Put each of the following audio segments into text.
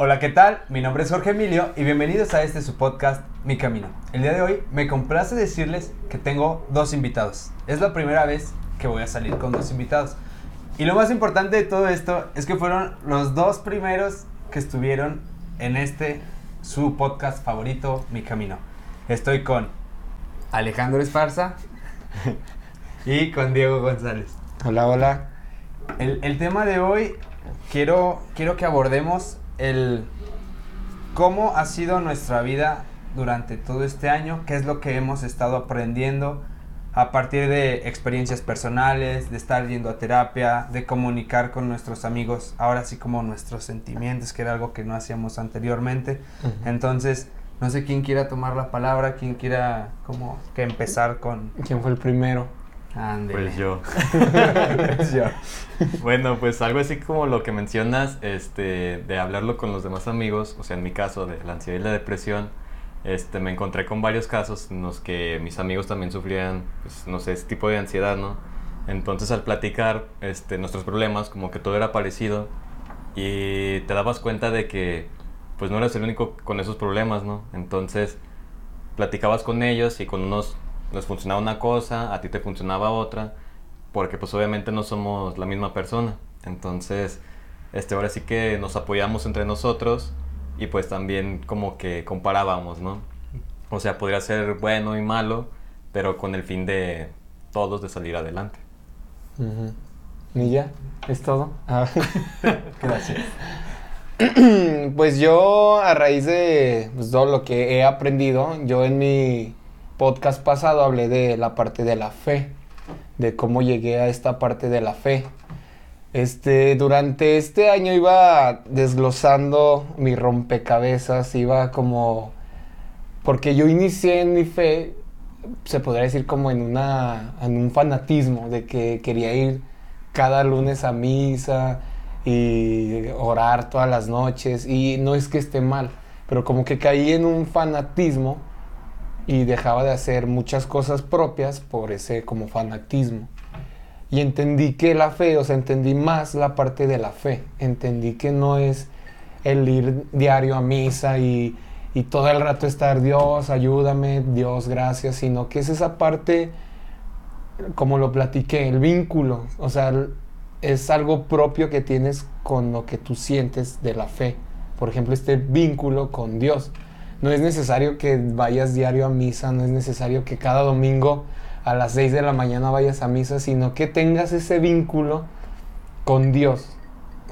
Hola, ¿qué tal? Mi nombre es Jorge Emilio y bienvenidos a este su podcast Mi Camino. El día de hoy me complace decirles que tengo dos invitados. Es la primera vez que voy a salir con dos invitados. Y lo más importante de todo esto es que fueron los dos primeros que estuvieron en este su podcast favorito, Mi Camino. Estoy con Alejandro Esparza y con Diego González. Hola, hola. El, el tema de hoy quiero, quiero que abordemos el cómo ha sido nuestra vida durante todo este año, qué es lo que hemos estado aprendiendo a partir de experiencias personales, de estar yendo a terapia, de comunicar con nuestros amigos, ahora sí como nuestros sentimientos, que era algo que no hacíamos anteriormente. Entonces, no sé quién quiera tomar la palabra, quién quiera como que empezar con... ¿Quién fue el primero? Pues yo. Pues yo. Bueno, pues algo así como lo que mencionas, este, de hablarlo con los demás amigos, o sea, en mi caso de la ansiedad y la depresión, este, me encontré con varios casos en los que mis amigos también sufrían, pues, no sé, ese tipo de ansiedad, ¿no? Entonces al platicar este, nuestros problemas, como que todo era parecido y te dabas cuenta de que, pues, no eras el único con esos problemas, ¿no? Entonces platicabas con ellos y con unos les funcionaba una cosa, a ti te funcionaba otra, porque pues obviamente no somos la misma persona. Entonces, este, ahora sí que nos apoyamos entre nosotros y pues también como que comparábamos, ¿no? O sea, podría ser bueno y malo, pero con el fin de todos de salir adelante. Ujú. ¿Y ya? ¿Es todo? Ah. Gracias. pues yo, a raíz de pues, todo lo que he aprendido, yo en mi podcast pasado hablé de la parte de la fe, de cómo llegué a esta parte de la fe. Este, durante este año iba desglosando mi rompecabezas, iba como... Porque yo inicié en mi fe, se podría decir como en, una, en un fanatismo, de que quería ir cada lunes a misa y orar todas las noches. Y no es que esté mal, pero como que caí en un fanatismo y dejaba de hacer muchas cosas propias por ese como fanatismo. Y entendí que la fe, o sea, entendí más la parte de la fe. Entendí que no es el ir diario a misa y, y todo el rato estar, Dios, ayúdame, Dios, gracias, sino que es esa parte, como lo platiqué, el vínculo. O sea, es algo propio que tienes con lo que tú sientes de la fe. Por ejemplo, este vínculo con Dios. No es necesario que vayas diario a misa, no es necesario que cada domingo a las 6 de la mañana vayas a misa, sino que tengas ese vínculo con Dios.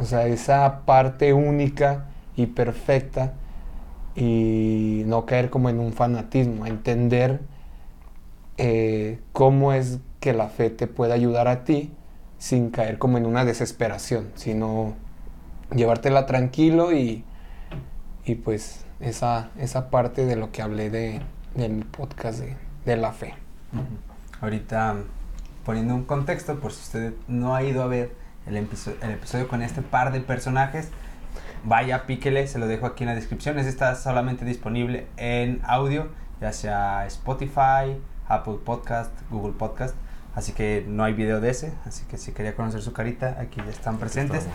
O sea, esa parte única y perfecta y no caer como en un fanatismo, entender eh, cómo es que la fe te puede ayudar a ti sin caer como en una desesperación, sino llevártela tranquilo y, y pues esa, esa parte de lo que hablé de, de mi podcast de, de la fe. Ujú. Ahorita poniendo un contexto, por si usted no ha ido a ver el episodio, el episodio con este par de personajes, vaya, píquele, se lo dejo aquí en la descripción. Ese está solamente disponible en audio, ya sea Spotify, Apple Podcast, Google Podcast. Así que no hay video de ese, así que si quería conocer su carita, aquí ya están presentes.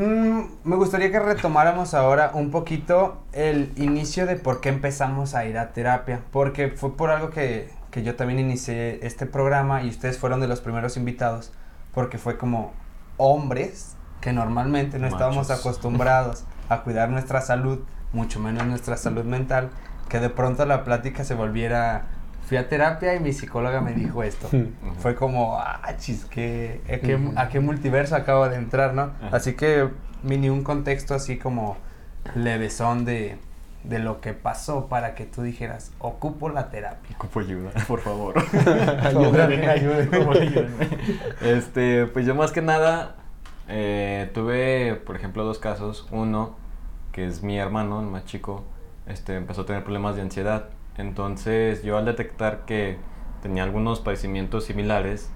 Mm, me gustaría que retomáramos ahora un poquito el inicio de por qué empezamos a ir a terapia, porque fue por algo que, que yo también inicié este programa y ustedes fueron de los primeros invitados, porque fue como hombres que normalmente no estábamos acostumbrados a cuidar nuestra salud, mucho menos nuestra salud mental, que de pronto la plática se volviera, fui a terapia y mi psicóloga me dijo esto. Fue como, ah, chis, ¿qué, a, qué, Ujú. a qué multiverso acabo de entrar, no? Así que mini un contexto así como levesón de, de lo que pasó para que tú dijeras, ocupo la terapia. Ocupo ayuda, por favor. Ayúdame, ayúdame. Este, pues yo más que nada eh, tuve, por ejemplo, dos casos. Uno, que es mi hermano, el más chico, este, empezó a tener problemas de ansiedad. Entonces yo al detectar que tenía algunos padecimientos similares,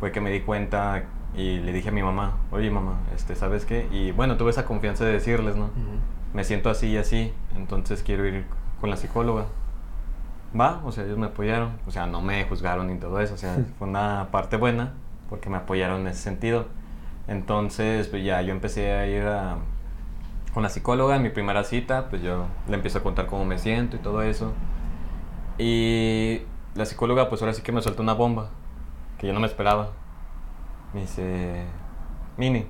fue que me di cuenta y le dije a mi mamá, oye mamá, este, ¿sabes qué? Y bueno, tuve esa confianza de decirles, ¿no? Me siento así y así, entonces quiero ir con la psicóloga. Va, o sea, ellos me apoyaron, o sea, no me juzgaron ni todo eso, o sea, fue una parte buena porque me apoyaron en ese sentido. Entonces, pues ya yo empecé a ir a, con la psicóloga en mi primera cita, pues yo le empiezo a contar cómo me siento y todo eso. Y la psicóloga pues ahora sí que me suelta una bomba, que yo no me esperaba. Me dice, Mini,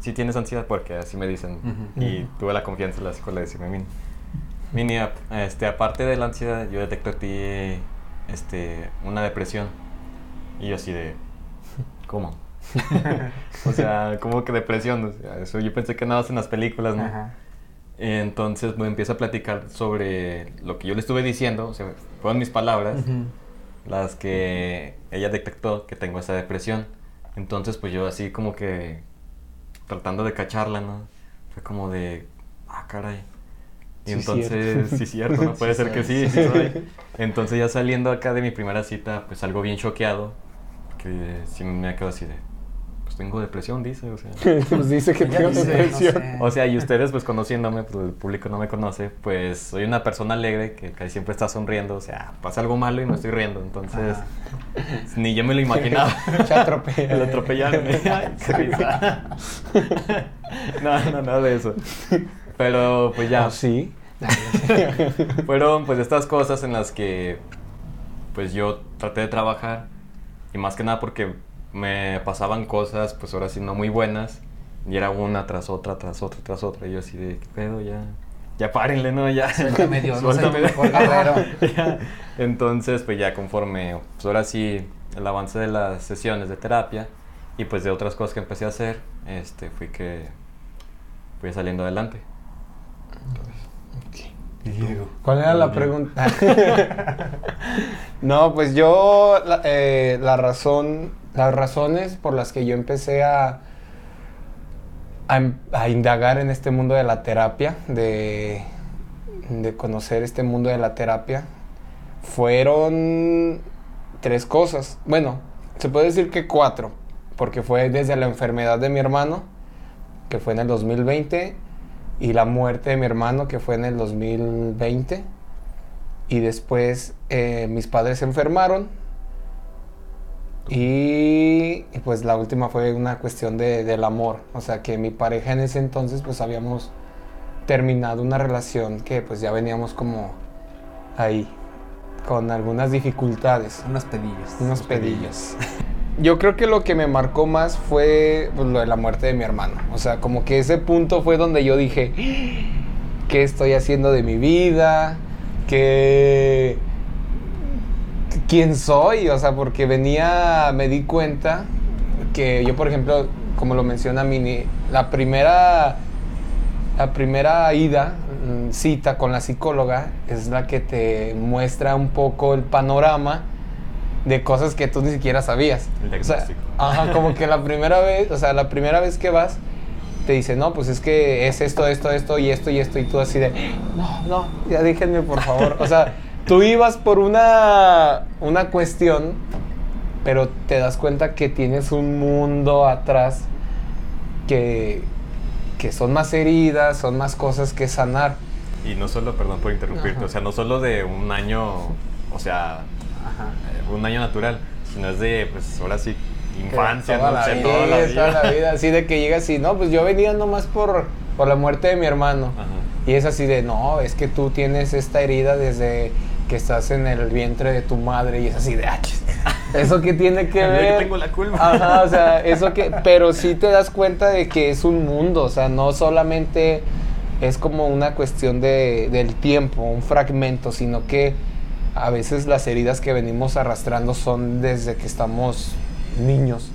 si tienes ansiedad, porque así me dicen. Y tuve la confianza de la psicóloga de decirme, Mini, Mini, este, aparte de la ansiedad, yo detecto en ti este, una depresión. Y yo así de, ¿cómo? o sea, ¿cómo que depresión? O sea, eso yo pensé que nada más en las películas, ¿no? Ajá. Entonces me empieza a platicar sobre lo que yo le estuve diciendo, o sea, fueron mis palabras las que ella detectó que tengo esa depresión. Entonces, pues yo así como que tratando de cacharla, ¿no? Fue como de, ah, caray. Y Sí, entonces, cierto. sí, cierto, no puede Sí ser que sí, sí soy. Entonces, ya saliendo acá de mi primera cita, pues algo bien choqueado, que sí me quedo así de, tengo depresión, dice, o sea. pues dice que tengo dice, no depresión. sé. O sea, y ustedes pues conociéndome, pues el público no me conoce, pues soy una persona alegre que casi siempre está sonriendo, o sea, pasa algo malo y me estoy riendo, entonces ni yo me lo imaginaba. Se atropella. El atropellarme. Ay, qué risa. No, no, nada de eso. Pero pues ya, ¿Ah, sí? fueron pues estas cosas en las que pues yo traté de trabajar y más que nada porque me pasaban cosas pues ahora sí no muy buenas y era una tras otra, tras otra, tras otra y yo así de, ¿qué pedo? Ya, ya párenle, ¿no? Ya. Suéltame, Dios, no soy tu Suéltame. mejor. Entonces pues ya conforme, pues ahora sí el avance de las sesiones de terapia y pues de otras cosas que empecé a hacer, este, fui que fui saliendo adelante. ¿Cuál era la pregunta? no, pues yo, la, eh, la razón, las razones por las que yo empecé a, a, a indagar en este mundo de la terapia, de, de conocer este mundo de la terapia, fueron tres cosas. Bueno, se puede decir que cuatro, porque fue desde la enfermedad de mi hermano, que fue en el 2020, y la muerte de mi hermano, que fue en el 2020. Y después eh, mis padres se enfermaron. Y, y, pues la última fue una cuestión de, del amor. O sea que mi pareja en ese entonces pues habíamos terminado una relación que pues ya veníamos como ahí, con algunas dificultades. Unos pedillos. Unos pedillos. Yo creo que lo que me marcó más fue pues, lo de la muerte de mi hermano. O sea, como que ese punto fue donde yo dije, ¿qué estoy haciendo de mi vida? ¿Qué... ¿Quién soy? O sea, porque venía, me di cuenta que yo, por ejemplo, como lo menciona Mini, la primera, la primera ida, mm, cita con la psicóloga, es la que te muestra un poco el panorama de cosas que tú ni siquiera sabías. El O sea, ajá, como que la primera vez, o sea, la primera vez que vas, te dice, no, pues es que es esto, esto, esto y esto y esto, y tú así de, no, no, ya déjenme por favor. O sea, tú ibas por una, una cuestión, pero te das cuenta que tienes un mundo atrás que, que son más heridas, son más cosas que sanar. Y no solo, perdón por interrumpirte, Ajá. o sea, no solo de un año, o sea, Ajá. eh, un año natural, sino es de, pues ahora sí, infancia, toda ¿no? la O sea, vida, toda la vida. toda la vida. Así de que llegas y, no, pues yo venía nomás por, por la muerte de mi hermano. Ajá. Y es así de, no, es que tú tienes esta herida desde que estás en el vientre de tu madre. Y es así de, ¿eso qué tiene que Yo que ver? tengo la culpa. Ajá, o sea, eso que, pero sí te das cuenta de que es un mundo, o sea, no solamente es como una cuestión de, del tiempo, un fragmento, sino que a veces las heridas que venimos arrastrando son desde que estamos niños.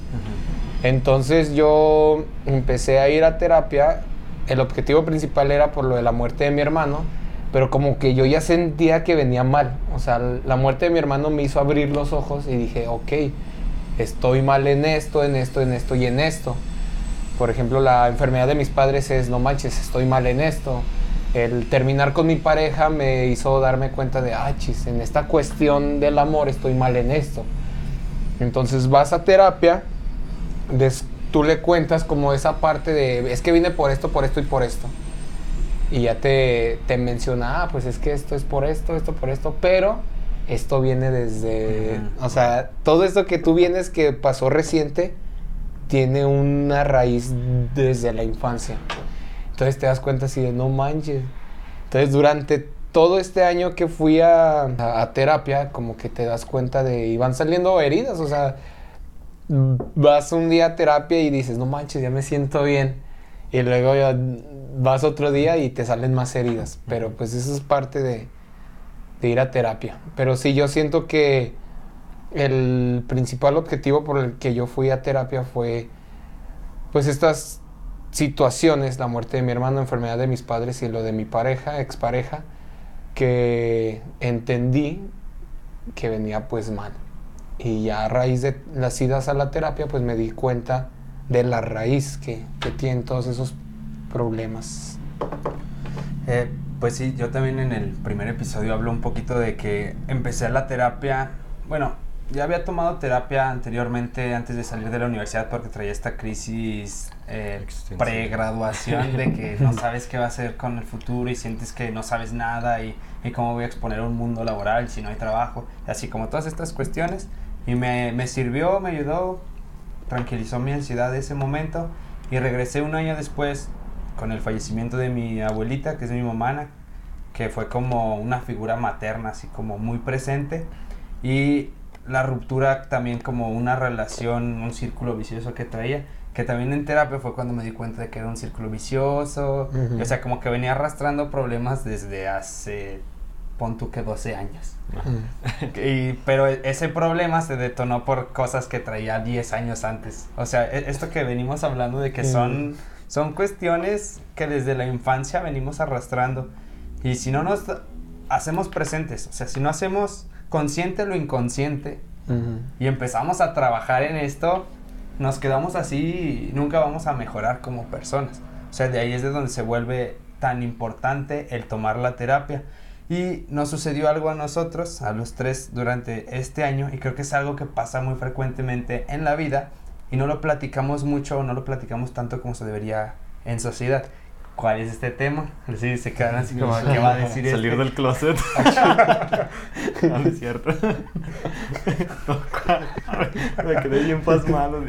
Entonces yo empecé a ir a terapia. El objetivo principal era por lo de la muerte de mi hermano, pero como que yo ya sentía que venía mal. O sea, la muerte de mi hermano me hizo abrir los ojos y dije, ok, estoy mal en esto, en esto, en esto y en esto. Por ejemplo, la enfermedad de mis padres es, no manches, estoy mal en esto. El terminar con mi pareja me hizo darme cuenta de, ah, chis, en esta cuestión del amor estoy mal en esto. Entonces vas a terapia, des- tú le cuentas como esa parte de, es que vine por esto, por esto y por esto. Y ya te, te menciona, ah, pues es que esto es por esto, esto por esto, pero esto viene desde, o sea, todo esto que tú vienes que pasó reciente, tiene una raíz desde la infancia. Entonces te das cuenta así de no manches. Entonces durante todo este año que fui a, a, terapia, como que te das cuenta de, y van saliendo heridas, o sea, vas un día a terapia y dices, no manches, ya me siento bien. Y luego ya vas otro día y te salen más heridas. Pero pues eso es parte de, de ir a terapia. Pero sí, yo siento que el principal objetivo por el que yo fui a terapia fue pues estas situaciones, la muerte de mi hermano, enfermedad de mis padres y lo de mi pareja, expareja, que entendí que venía pues mal. Y ya a raíz de las idas a la terapia, pues me di cuenta de la raíz que, que tienen todos esos problemas. Eh, pues sí, yo también en el primer episodio hablo un poquito de que empecé la terapia, bueno, ya había tomado terapia anteriormente antes de salir de la universidad porque traía esta crisis eh, pregraduación de que no sabes qué va a hacer con el futuro y sientes que no sabes nada y, y, cómo voy a exponer un mundo laboral si no hay trabajo, así como todas estas cuestiones. Y me, me sirvió, me ayudó, tranquilizó mi ansiedad de ese momento y regresé un año después con el fallecimiento de mi abuelita, que es mi mamá, que fue como una figura materna, así como muy presente. Y la ruptura también como una relación, un círculo vicioso que traía, que también en terapia fue cuando me di cuenta de que era un círculo vicioso, o sea, como que venía arrastrando problemas desde hace, pon tú que 12 años. y, pero ese problema se detonó por cosas que traía 10 años antes. O sea, e, esto que venimos hablando de que son, son cuestiones que desde la infancia venimos arrastrando. Y si no nos hacemos presentes, o sea, si no hacemos consciente lo inconsciente y empezamos a trabajar en esto, nos quedamos así y nunca vamos a mejorar como personas. O sea, de ahí es de donde se vuelve tan importante el tomar la terapia. Y nos sucedió algo a nosotros, a los tres, durante este año, y creo que es algo que pasa muy frecuentemente en la vida, y no lo platicamos mucho o no lo platicamos tanto como se debería en sociedad. ¿Cuál es este tema? Sí, se quedan así como, ¿qué va a decir Salir este? del closet. no, no es cierto. Me quedé bien pasmado.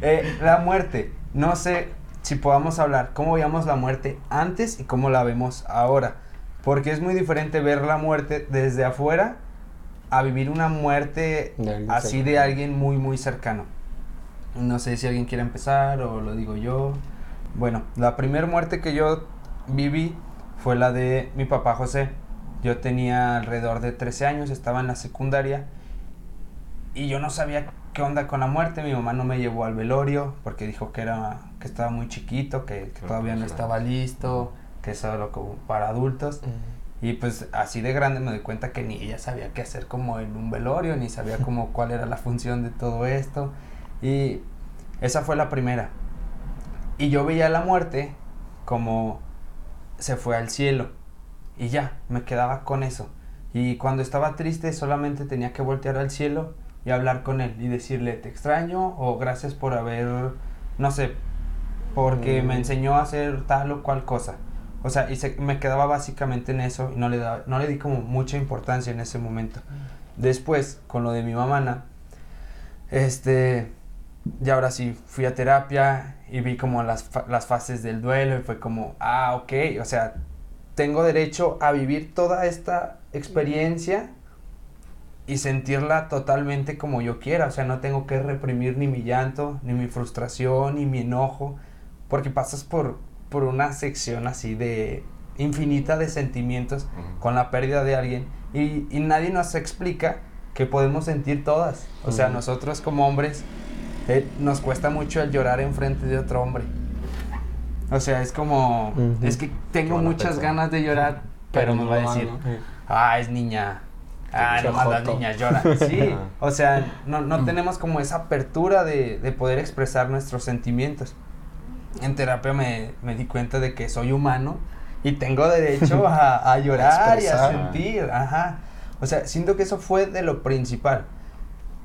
Eh, la muerte. No sé si podamos hablar cómo veíamos la muerte antes y cómo la vemos ahora. Porque es muy diferente ver la muerte desde afuera a vivir una muerte así de alguien muy, muy cercano. No sé si alguien quiere empezar o lo digo yo. Bueno, la primera muerte que yo viví fue la de mi papá José. Yo tenía alrededor de 13 años, estaba en la secundaria y yo no sabía qué onda con la muerte. Mi mamá no me llevó al velorio porque dijo que era que estaba muy chiquito, que, que todavía no estaba listo, que eso era como para adultos. Y pues así de grande me doy cuenta que ni ella sabía qué hacer como en un velorio, ni sabía como cuál era la función de todo esto. Y esa fue la primera. Y yo veía la muerte como se fue al cielo. Y ya, me quedaba con eso. Y cuando estaba triste solamente tenía que voltear al cielo y hablar con él y decirle te extraño o gracias por haber, no sé, porque me enseñó a hacer tal o cual cosa. O sea, y se, me quedaba básicamente en eso y no le, daba, no le di como mucha importancia en ese momento. Después, con lo de mi mamá, este, y ahora sí, fui a terapia y vi como las, las fases del duelo y fue como, ah, ok, o sea, tengo derecho a vivir toda esta experiencia y sentirla totalmente como yo quiera, o sea, no tengo que reprimir ni mi llanto, ni mi frustración, ni mi enojo, porque pasas por, por una sección así de infinita de sentimientos con la pérdida de alguien y, y nadie nos explica que podemos sentir todas, o sea, nosotros como hombres eh, nos cuesta mucho el llorar enfrente de otro hombre. O sea, es como, uh -huh. es que tengo muchas ganas de llorar, pero, pero me va a decir, ah, es niña, ah, nomás las niñas lloran. Sí, o sea, no, no tenemos como esa apertura de, de, poder expresar nuestros sentimientos. En terapia me, me, di cuenta de que soy humano y tengo derecho a, a llorar y a sentir, ajá. O sea, siento que eso fue de lo principal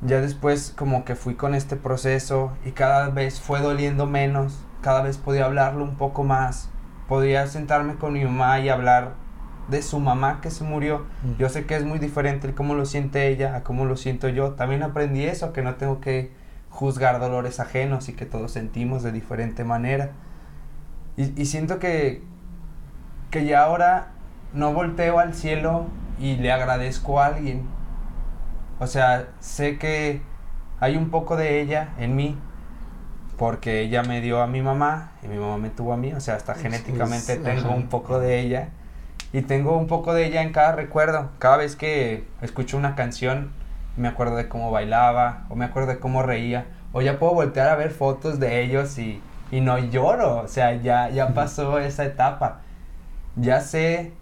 ya después como que fui con este proceso y cada vez fue doliendo menos, cada vez podía hablarlo un poco más, podía sentarme con mi mamá y hablar de su mamá que se murió. Mm. Yo sé que es muy diferente el cómo lo siente ella a cómo lo siento yo. También aprendí eso, que no tengo que juzgar dolores ajenos y que todos sentimos de diferente manera. Y, y siento que, que ya ahora no volteo al cielo y le agradezco a alguien. O sea, sé que hay un poco de ella en mí porque ella me dio a mi mamá y mi mamá me tuvo a mí, o sea, hasta genéticamente sí, tengo ajá. un poco de ella y tengo un poco de ella en cada recuerdo. Cada vez que escucho una canción me acuerdo de cómo bailaba o me acuerdo de cómo reía o ya puedo voltear a ver fotos de ellos y, y no lloro, o sea, ya, ya pasó esa etapa. Ya sé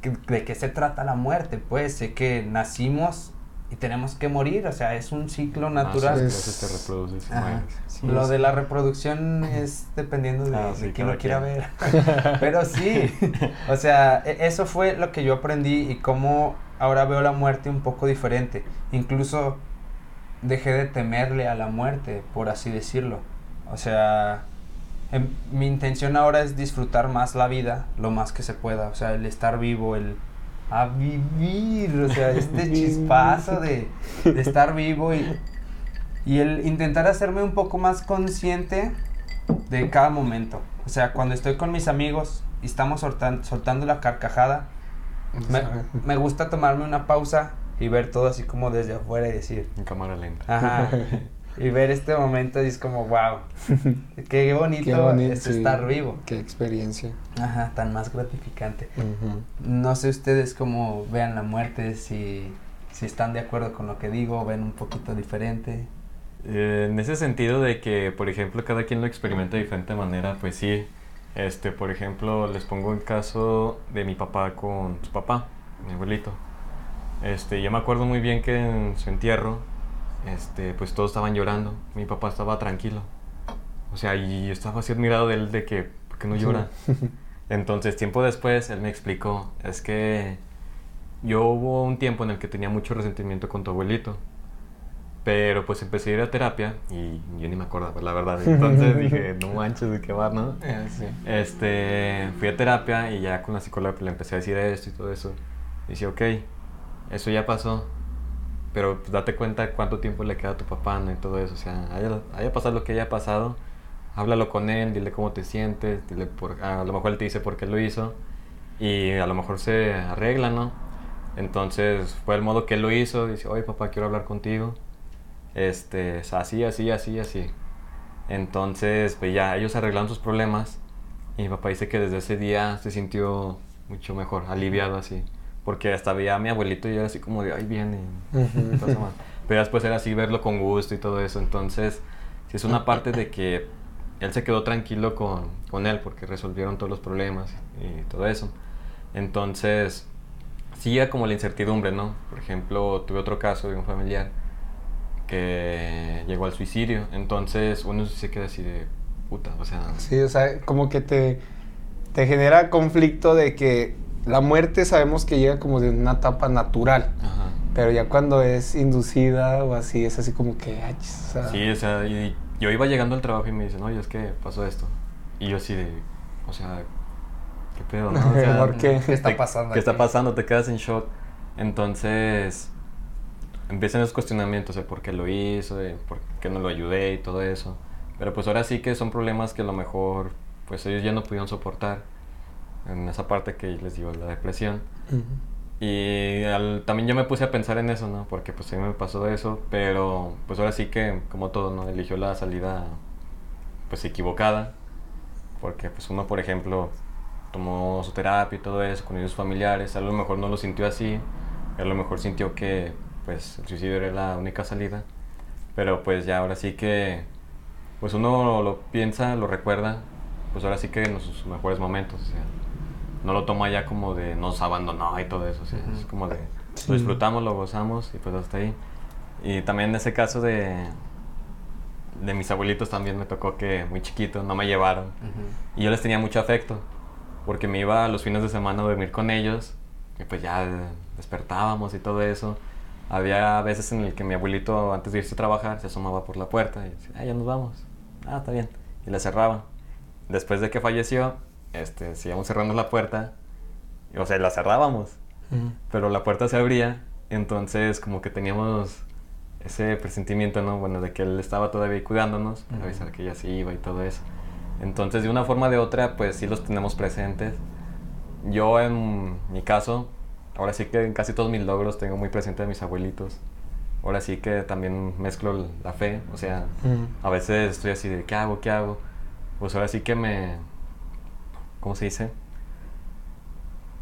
que- de qué se trata la muerte, pues sé que nacimos y tenemos que morir, o sea, es un ciclo natural. Ah, sí, te reproduces. Sí, Lo es- de la reproducción es dependiendo de, Ah, de sí, quién lo quiera quien. ver. Pero sí, o sea, e- eso fue lo que yo aprendí y cómo ahora veo la muerte un poco diferente. Incluso dejé de temerle a la muerte, por así decirlo. O sea, em- mi intención ahora es disfrutar más la vida, lo más que se pueda. O sea, el estar vivo, el a vivir, o sea, este chispazo de, de estar vivo y, y el intentar hacerme un poco más consciente de cada momento. O sea, cuando estoy con mis amigos y estamos soltan- soltando la carcajada, me, me gusta tomarme una pausa y ver todo así como desde afuera y decir, En cámara lenta. ajá. Y ver este momento y es como, wow, qué bonito, Qué bonito, es sí. estar vivo. Qué experiencia. Ajá, tan más gratificante. No sé ustedes cómo vean la muerte, si, si están de acuerdo con lo que digo, ven un poquito diferente. Eh, en ese sentido de que, por ejemplo, cada quien lo experimenta de diferente manera, pues sí. Este, por ejemplo, les pongo el caso de mi papá con su papá, mi abuelito. Este, yo me acuerdo muy bien que en su entierro, este, pues todos estaban llorando. Mi papá estaba tranquilo. O sea, y yo estaba así admirado de él de que, ¿por qué no llora? Entonces, tiempo después, él me explicó, es que yo hubo un tiempo en el que tenía mucho resentimiento con tu abuelito. Pero pues empecé a ir a terapia y yo ni me acordaba, la verdad. Entonces dije, no manches, ¿de qué va, no? Eh, sí. Este, fui a terapia y ya con la psicóloga pues, le empecé a decir esto y todo eso. Y dice, ok, eso ya pasó, pero pues, date cuenta cuánto tiempo le queda a tu papá ¿no? y todo eso. O sea, haya, haya pasado lo que haya pasado, háblalo con él, dile cómo te sientes, dile por, a lo mejor él te dice por qué lo hizo y a lo mejor se arregla, ¿no? Entonces fue el modo que él lo hizo, dice, oye papá, quiero hablar contigo. Este, es así, así, así, así. Entonces, pues ya ellos arreglaron sus problemas y mi papá dice que desde ese día se sintió mucho mejor, aliviado así. Porque hasta veía a mi abuelito y era así como de, ay, viene. Ujú. pasa mal". Pero después era así verlo con gusto y todo eso. Entonces, sí es una parte de que él se quedó tranquilo con, con él porque resolvieron todos los problemas y todo eso. Entonces, sí era como la incertidumbre, ¿no? Por ejemplo, tuve otro caso de un familiar que llegó al suicidio. Entonces, uno se queda así de puta, o sea, Sí, o sea, como que te, te genera conflicto de que la muerte sabemos que llega como de una etapa natural, ajá. pero ya cuando es inducida o así, es así como que, ay, o sea, Sí, o sea, y yo iba llegando al trabajo y me dicen, oye, es que pasó esto. Y yo así de, o sea, ¿qué pedo, no? O sea, ¿Por qué? ¿Qué está pasando ¿Qué está pasando? Te quedas en shock. Entonces, empiezan los cuestionamientos de por qué lo hizo, de por qué no lo ayudé y todo eso. Pero pues ahora sí que son problemas que a lo mejor, pues ellos ya no pudieron soportar. En esa parte que les digo, la depresión. Ujú. Y al- también yo me puse a pensar en eso, ¿no? Porque pues a mí me pasó eso, pero pues ahora sí que, como todo, ¿no? Eligió la salida pues equivocada, porque pues uno, por ejemplo, tomó su terapia y todo eso con ellos familiares, a lo mejor no lo sintió así, a lo mejor sintió que pues el suicidio era la única salida, pero pues ya ahora sí que, pues uno lo piensa, lo recuerda, pues ahora sí que en sus mejores momentos, o sea, no lo toma ya como de nos abandonó y todo eso, o sea, es Ujú. como de Sí. lo disfrutamos, lo gozamos y pues hasta ahí. Y también en ese caso de, de mis abuelitos también me tocó que muy chiquito no me llevaron Ujú. y yo les tenía mucho afecto porque me iba los fines de semana a dormir con ellos y pues ya despertábamos y todo eso. Había veces en el que mi abuelito antes de irse a trabajar se asomaba por la puerta y decía, ah, ya nos vamos. Ah, está bien. Y la cerraba. Después de que falleció, este, seguíamos cerrando la puerta. O sea, la cerrábamos Ujú. pero la puerta se abría, entonces como que teníamos ese presentimiento, ¿no? Bueno, de que él estaba todavía cuidándonos, para Ujú. avisar que ya se iba y todo eso. Entonces, de una forma o de otra, pues sí los tenemos presentes. Yo, en mi caso, ahora sí que en casi todos mis logros tengo muy presente a mis abuelitos. Ahora sí que también mezclo la fe, o sea, Mm. a veces estoy así de, ¿qué hago? ¿Qué hago? Pues ahora sí que me... ¿Cómo se dice?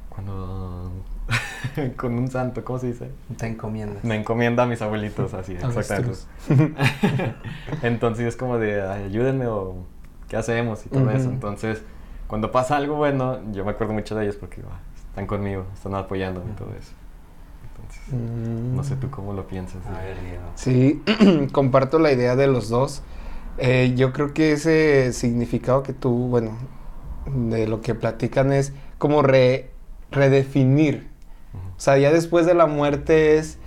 Cuando... con un santo, ¿cómo se dice? Te encomiendas. Me encomienda a mis abuelitos, así, exactamente. Entonces es como de, "Ay, ayúdenme o ¿qué hacemos? Y todo Ujú. eso. Entonces, cuando pasa algo bueno, yo me acuerdo mucho de ellos porque ah, están conmigo, están apoyando y todo eso. Entonces, Mm. no sé tú cómo lo piensas. A ver. Sí, comparto la idea de los dos. Eh, yo creo que ese significado que tú, bueno, de lo que platican es como re- redefinir. O sea, ya después de la muerte es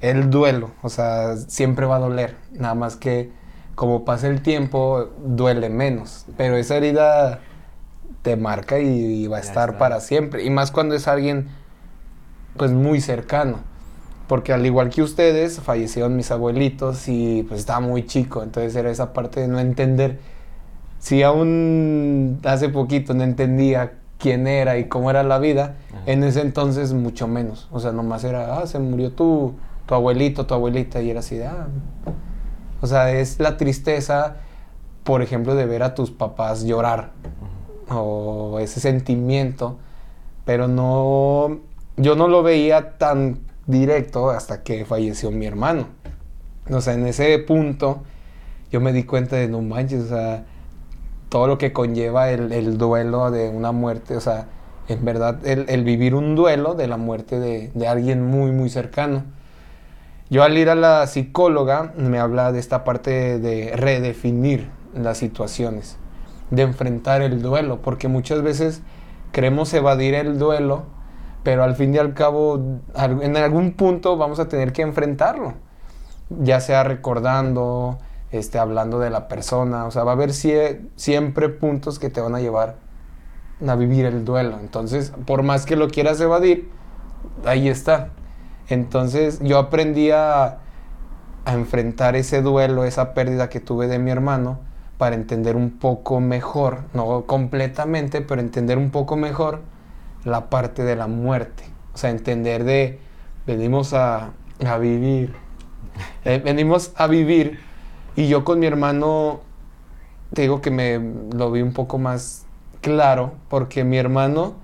el duelo. O sea, siempre va a doler. Nada más que como pasa el tiempo, duele menos. Pero esa herida te marca y, y va a Ya estar está. para siempre. Y más cuando es alguien, pues, muy cercano. Porque al igual que ustedes, fallecieron mis abuelitos y pues estaba muy chico. Entonces era esa parte de no entender. Si aún hace poquito no entendía quién era y cómo era la vida, Ajá. en ese entonces mucho menos. O sea, nomás era, ah, se murió tu, tu abuelito, tu abuelita, y era así de, ah. O sea, es la tristeza, por ejemplo, de ver a tus papás llorar. O ese sentimiento, pero no, yo no lo veía tan directo hasta que falleció mi hermano. O sea, en ese punto yo me di cuenta de no manches, o sea, todo lo que conlleva el, el duelo de una muerte, o sea, en verdad el, el vivir un duelo de la muerte de, de alguien muy, muy cercano. Yo al ir a la psicóloga me habla de esta parte de redefinir las situaciones, de enfrentar el duelo, porque muchas veces queremos evadir el duelo, pero al fin y al cabo en algún punto vamos a tener que enfrentarlo, ya sea recordando, este, hablando de la persona, o sea, va a haber sie- siempre puntos que te van a llevar a vivir el duelo. Entonces, por más que lo quieras evadir, ahí está. Entonces, yo aprendí a enfrentar ese duelo, esa pérdida que tuve de mi hermano, para entender un poco mejor, no completamente, pero entender un poco mejor la parte de la muerte. O sea, entender de, venimos a, a vivir, Eh, venimos a vivir, y yo con mi hermano, te digo que me lo vi un poco más claro, porque mi hermano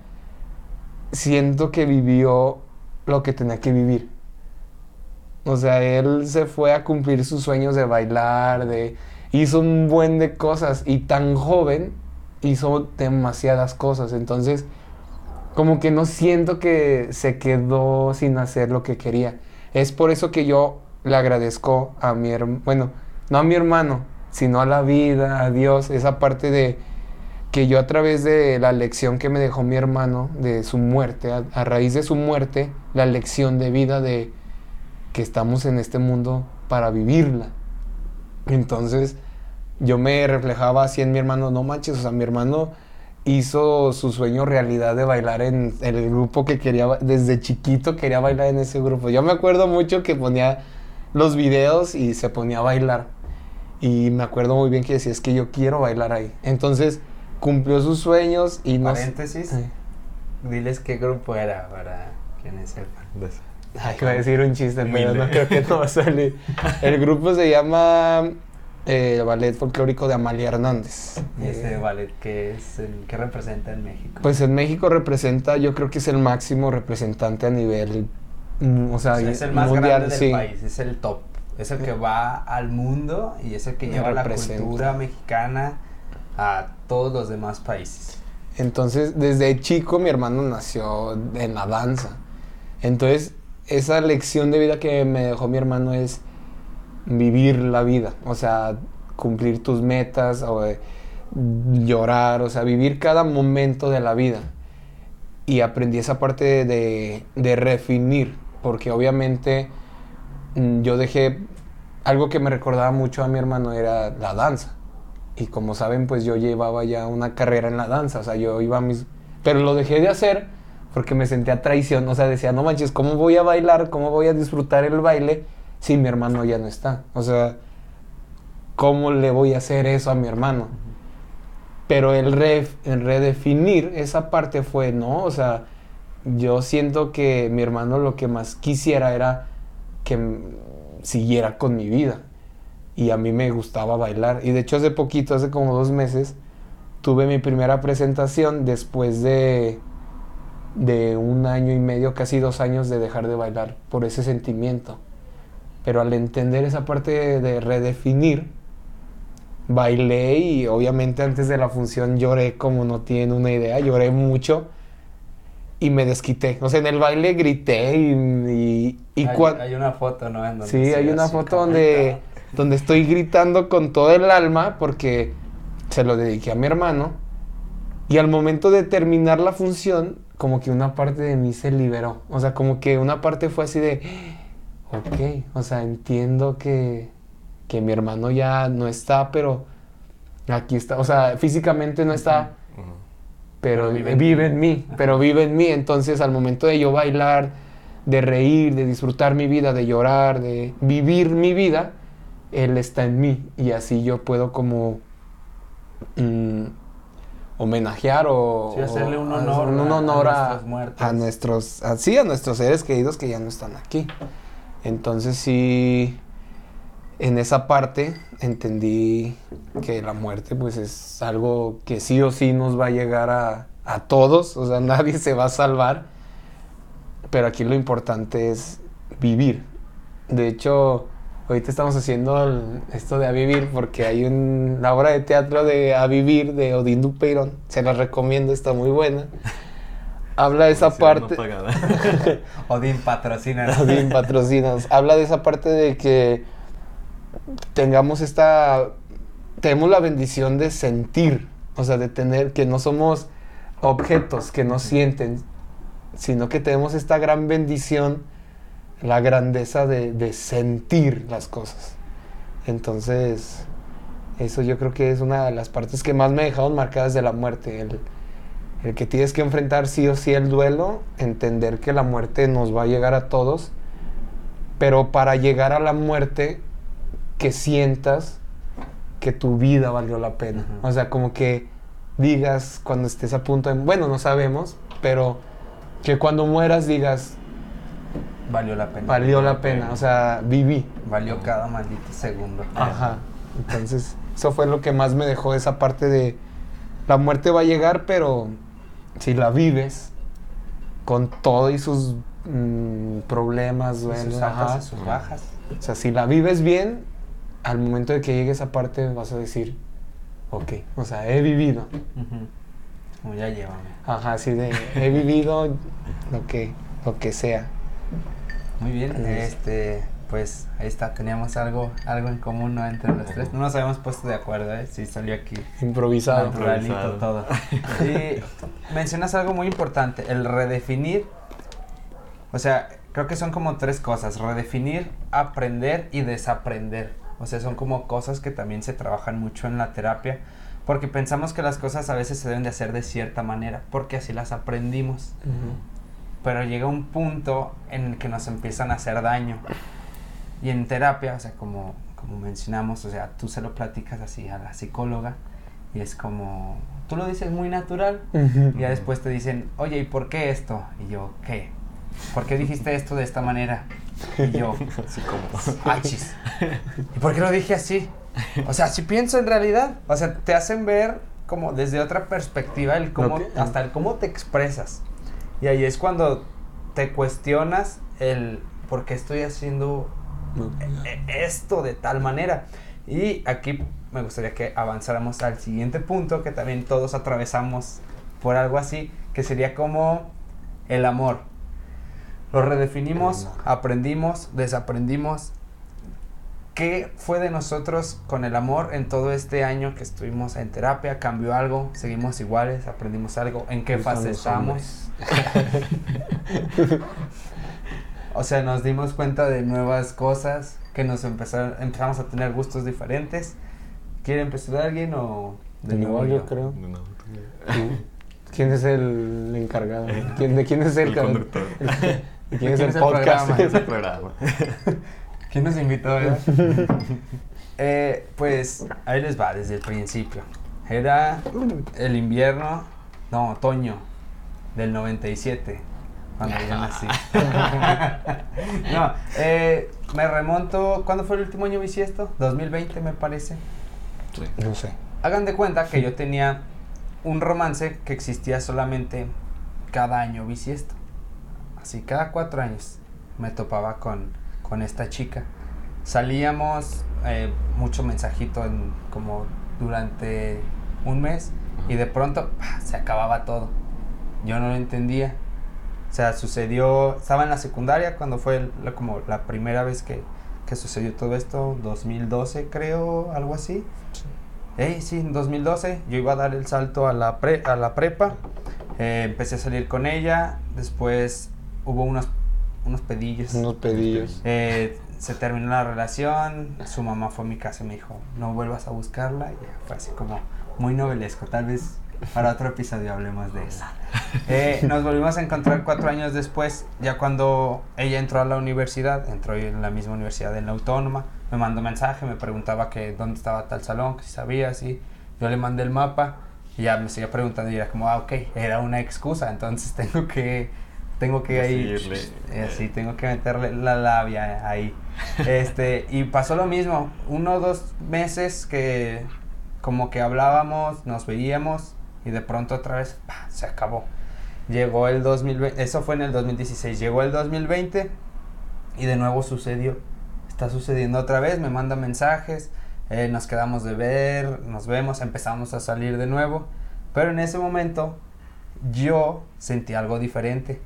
siento que vivió lo que tenía que vivir. O sea, él se fue a cumplir sus sueños de bailar, de hizo un buen de cosas y tan joven hizo demasiadas cosas. Entonces, como que no siento que se quedó sin hacer lo que quería. Es por eso que yo le agradezco a mi hermano, bueno, no a mi hermano, sino a la vida, a Dios, esa parte de que yo a través de la lección que me dejó mi hermano, de su muerte, a, a raíz de su muerte, la lección de vida de que estamos en este mundo para vivirla. Entonces yo me reflejaba así en mi hermano, no manches, o sea, mi hermano hizo su sueño realidad de bailar en el grupo que quería, desde chiquito quería bailar en ese grupo. Yo me acuerdo mucho que ponía los videos y se ponía a bailar. Y me acuerdo muy bien que decía, es que yo quiero bailar ahí. Entonces cumplió sus sueños y nos... Paréntesis. Diles qué grupo era para quienes sepan. Ay, iba a decir un chiste, pero no creo que no va a salir. El grupo se llama eh, el Ballet Folclórico de Amalia Hernández. Y ese Eh, ballet que es el representa en México. Pues en México representa, yo creo que es el máximo representante a nivel, mm, o sea, O sea, es el más mundial, grande del sí. país, es el top. Es el que va al mundo y es el que lleva la cultura mexicana a todos los demás países. Entonces, desde chico mi hermano nació en la danza. Entonces, esa lección de vida que me dejó mi hermano es vivir la vida, o sea, cumplir tus metas, o, eh, llorar, o sea, vivir cada momento de la vida. Y aprendí esa parte de, de refinir, porque obviamente mm, yo dejé, algo que me recordaba mucho a mi hermano era la danza. Y como saben, pues yo llevaba ya una carrera en la danza, o sea, yo iba a mis... Pero lo dejé de hacer porque me sentía traición, o sea, decía, no manches, ¿cómo voy a bailar? ¿Cómo voy a disfrutar el baile si mi hermano ya no está? O sea, ¿cómo le voy a hacer eso a mi hermano? Pero el, re- el redefinir esa parte fue, no, o sea, yo siento que mi hermano lo que más quisiera era que siguiera con mi vida. Y a mí me gustaba bailar. Y de hecho hace poquito, hace como dos meses, tuve mi primera presentación después de, de un año y medio, casi dos años de dejar de bailar por ese sentimiento. Pero al entender esa parte de, de redefinir, bailé y obviamente antes de la función lloré como no tienen una idea, lloré mucho y me desquité. O sea, en el baile grité y... y, y hay, hay una foto, ¿no? En donde Sí, hay una foto donde, donde estoy gritando con todo el alma porque se lo dediqué a mi hermano. Y al momento de terminar la función, como que una parte de mí se liberó. O sea, como que una parte fue así de, ok, o sea, entiendo que, que mi hermano ya no está, pero aquí está. O sea, físicamente no está, pero Pero vive, vive en mí, pero vive en mí. Entonces, al momento de yo bailar, de reír, de disfrutar mi vida, de llorar, de vivir mi vida, Él está en mí. Y así yo puedo como mm, homenajear o... Sí, hacerle un o- honor un a- honor a, nuestros muertos. a nuestros... a- sí, a nuestros seres queridos que ya no están aquí. Entonces sí, en esa parte entendí que la muerte pues es algo que sí o sí nos va a llegar a, a todos, o sea, nadie se va a salvar, pero aquí lo importante es vivir. De hecho, ahorita estamos haciendo esto de A Vivir porque hay una obra de teatro de A Vivir de Odín Dupeirón, se la recomiendo, está muy buena. Habla de esa no parte... pagada. Odín patrocina. Odín patrocinas. Habla de esa parte de que tengamos esta. Tenemos la bendición de sentir. O sea, de tener que no somos objetos que no sienten, sino que tenemos esta gran bendición, la grandeza de, de sentir las cosas. Entonces, eso yo creo que es una de las partes que más me dejaron marcadas de la muerte. El, el que tienes que enfrentar sí o sí el duelo, entender que la muerte nos va a llegar a todos, pero para llegar a la muerte, que sientas que tu vida valió la pena. O sea, como que digas cuando estés a punto de... Bueno, no sabemos, pero que cuando mueras digas, Valió la pena. valió la pena, o sea, viví. Valió cada maldito segundo. Ajá. Entonces, eso fue lo que más me dejó esa parte de la muerte va a llegar, pero si la vives con todo y sus mm, problemas, duelos, sus ajá. altas y sus bajas. o sea, si la vives bien, al momento de que llegue esa parte vas a decir, ok, o sea, he vivido. Como ya llévame. Ajá, así de, he vivido lo que, lo que sea. Muy bien, Es- este, pues ahí está, teníamos algo, algo en común ¿no? entre los tres. No nos habíamos puesto de acuerdo, ¿eh? Sí, salió aquí Improvisado. naturalito Improvisado. todo. Y mencionas algo muy importante, el redefinir. O sea, creo que son como tres cosas, redefinir, aprender y desaprender. O sea, son como cosas que también se trabajan mucho en la terapia, porque pensamos que las cosas a veces se deben de hacer de cierta manera, porque así las aprendimos Ujú. pero llega un punto en el que nos empiezan a hacer daño. Y en terapia, o sea, como, como mencionamos, o sea, tú se lo platicas así a la psicóloga y es como, tú lo dices muy natural Ujú. y ya después te dicen, oye, ¿y por qué esto? Y yo, ¿qué? ¿Por qué dijiste esto de esta manera? Y yo, Así como. achis. ¿Y por qué lo dije así? O sea, si pienso en realidad, o sea, te hacen ver como desde otra perspectiva el cómo, Ok. hasta el cómo te expresas. Y ahí es cuando te cuestionas el por qué estoy haciendo esto de tal manera. Y aquí me gustaría que avanzáramos al siguiente punto que también todos atravesamos por algo así, que sería como el amor. Lo redefinimos, amor. aprendimos, desaprendimos. ¿Qué fue de nosotros con el amor en todo este año que estuvimos en terapia? ¿Cambió algo? ¿Seguimos iguales? ¿Aprendimos algo? ¿En qué fase estamos? O sea, nos dimos cuenta de nuevas cosas, que nos empezaron, empezamos a tener gustos diferentes. ¿Quiere empezar alguien o de No, nuevo yo yo? creo. No, no, ¿Quién es el encargado? ¿Quién, ¿De quién es el, conductor. ¿De quién ¿De es quién el es el podcast? programa? Ese programa. ¿Quién nos invitó? verdad? Eh, pues ahí les va desde el principio. Era el invierno, no, otoño del 97, cuando yo nací. no, eh, me remonto, ¿cuándo fue el último año bisiesto? 2020 me parece. Sí. No sé. Hagan de cuenta que yo tenía un romance que existía solamente cada año bisiesto. Así, cada cuatro años me topaba con, con esta chica. Salíamos eh, mucho mensajito en, como durante un mes y de pronto se acababa todo. Yo no lo entendía. O sea, sucedió, estaba en la secundaria cuando fue la- como la primera vez que, que sucedió todo esto, 2012 creo, algo así. Ey, sí, en 2012 yo iba a dar el salto a la, pre- a la prepa, eh, empecé a salir con ella, después hubo unos, unos pedillos. Unos pedillos. Eh, se terminó la relación, su mamá fue a mi casa y me dijo, no vuelvas a buscarla, y fue así como muy novelesco, tal vez para otro episodio hablemos de eso. Eh, nos volvimos a encontrar cuatro años después, ya cuando ella entró a la universidad, entró en la misma universidad en la autónoma, me mandó mensaje, me preguntaba que dónde estaba tal salón, que si sabía, sí. Yo le mandé el mapa y ya me seguía preguntando y era como, ah, ok, era una excusa, entonces tengo que, tengo que ahí, Decirle. eh, sí, tengo que meterle la labia ahí. Este, y pasó lo mismo, uno o dos meses que como que hablábamos, nos veíamos y de pronto otra vez se acabó. Llegó el 2020, eso fue en el 2016, llegó el 2020 y de nuevo sucedió. Está sucediendo otra vez, me manda mensajes, eh, nos quedamos de ver, nos vemos, empezamos a salir de nuevo, pero en ese momento yo sentí algo diferente.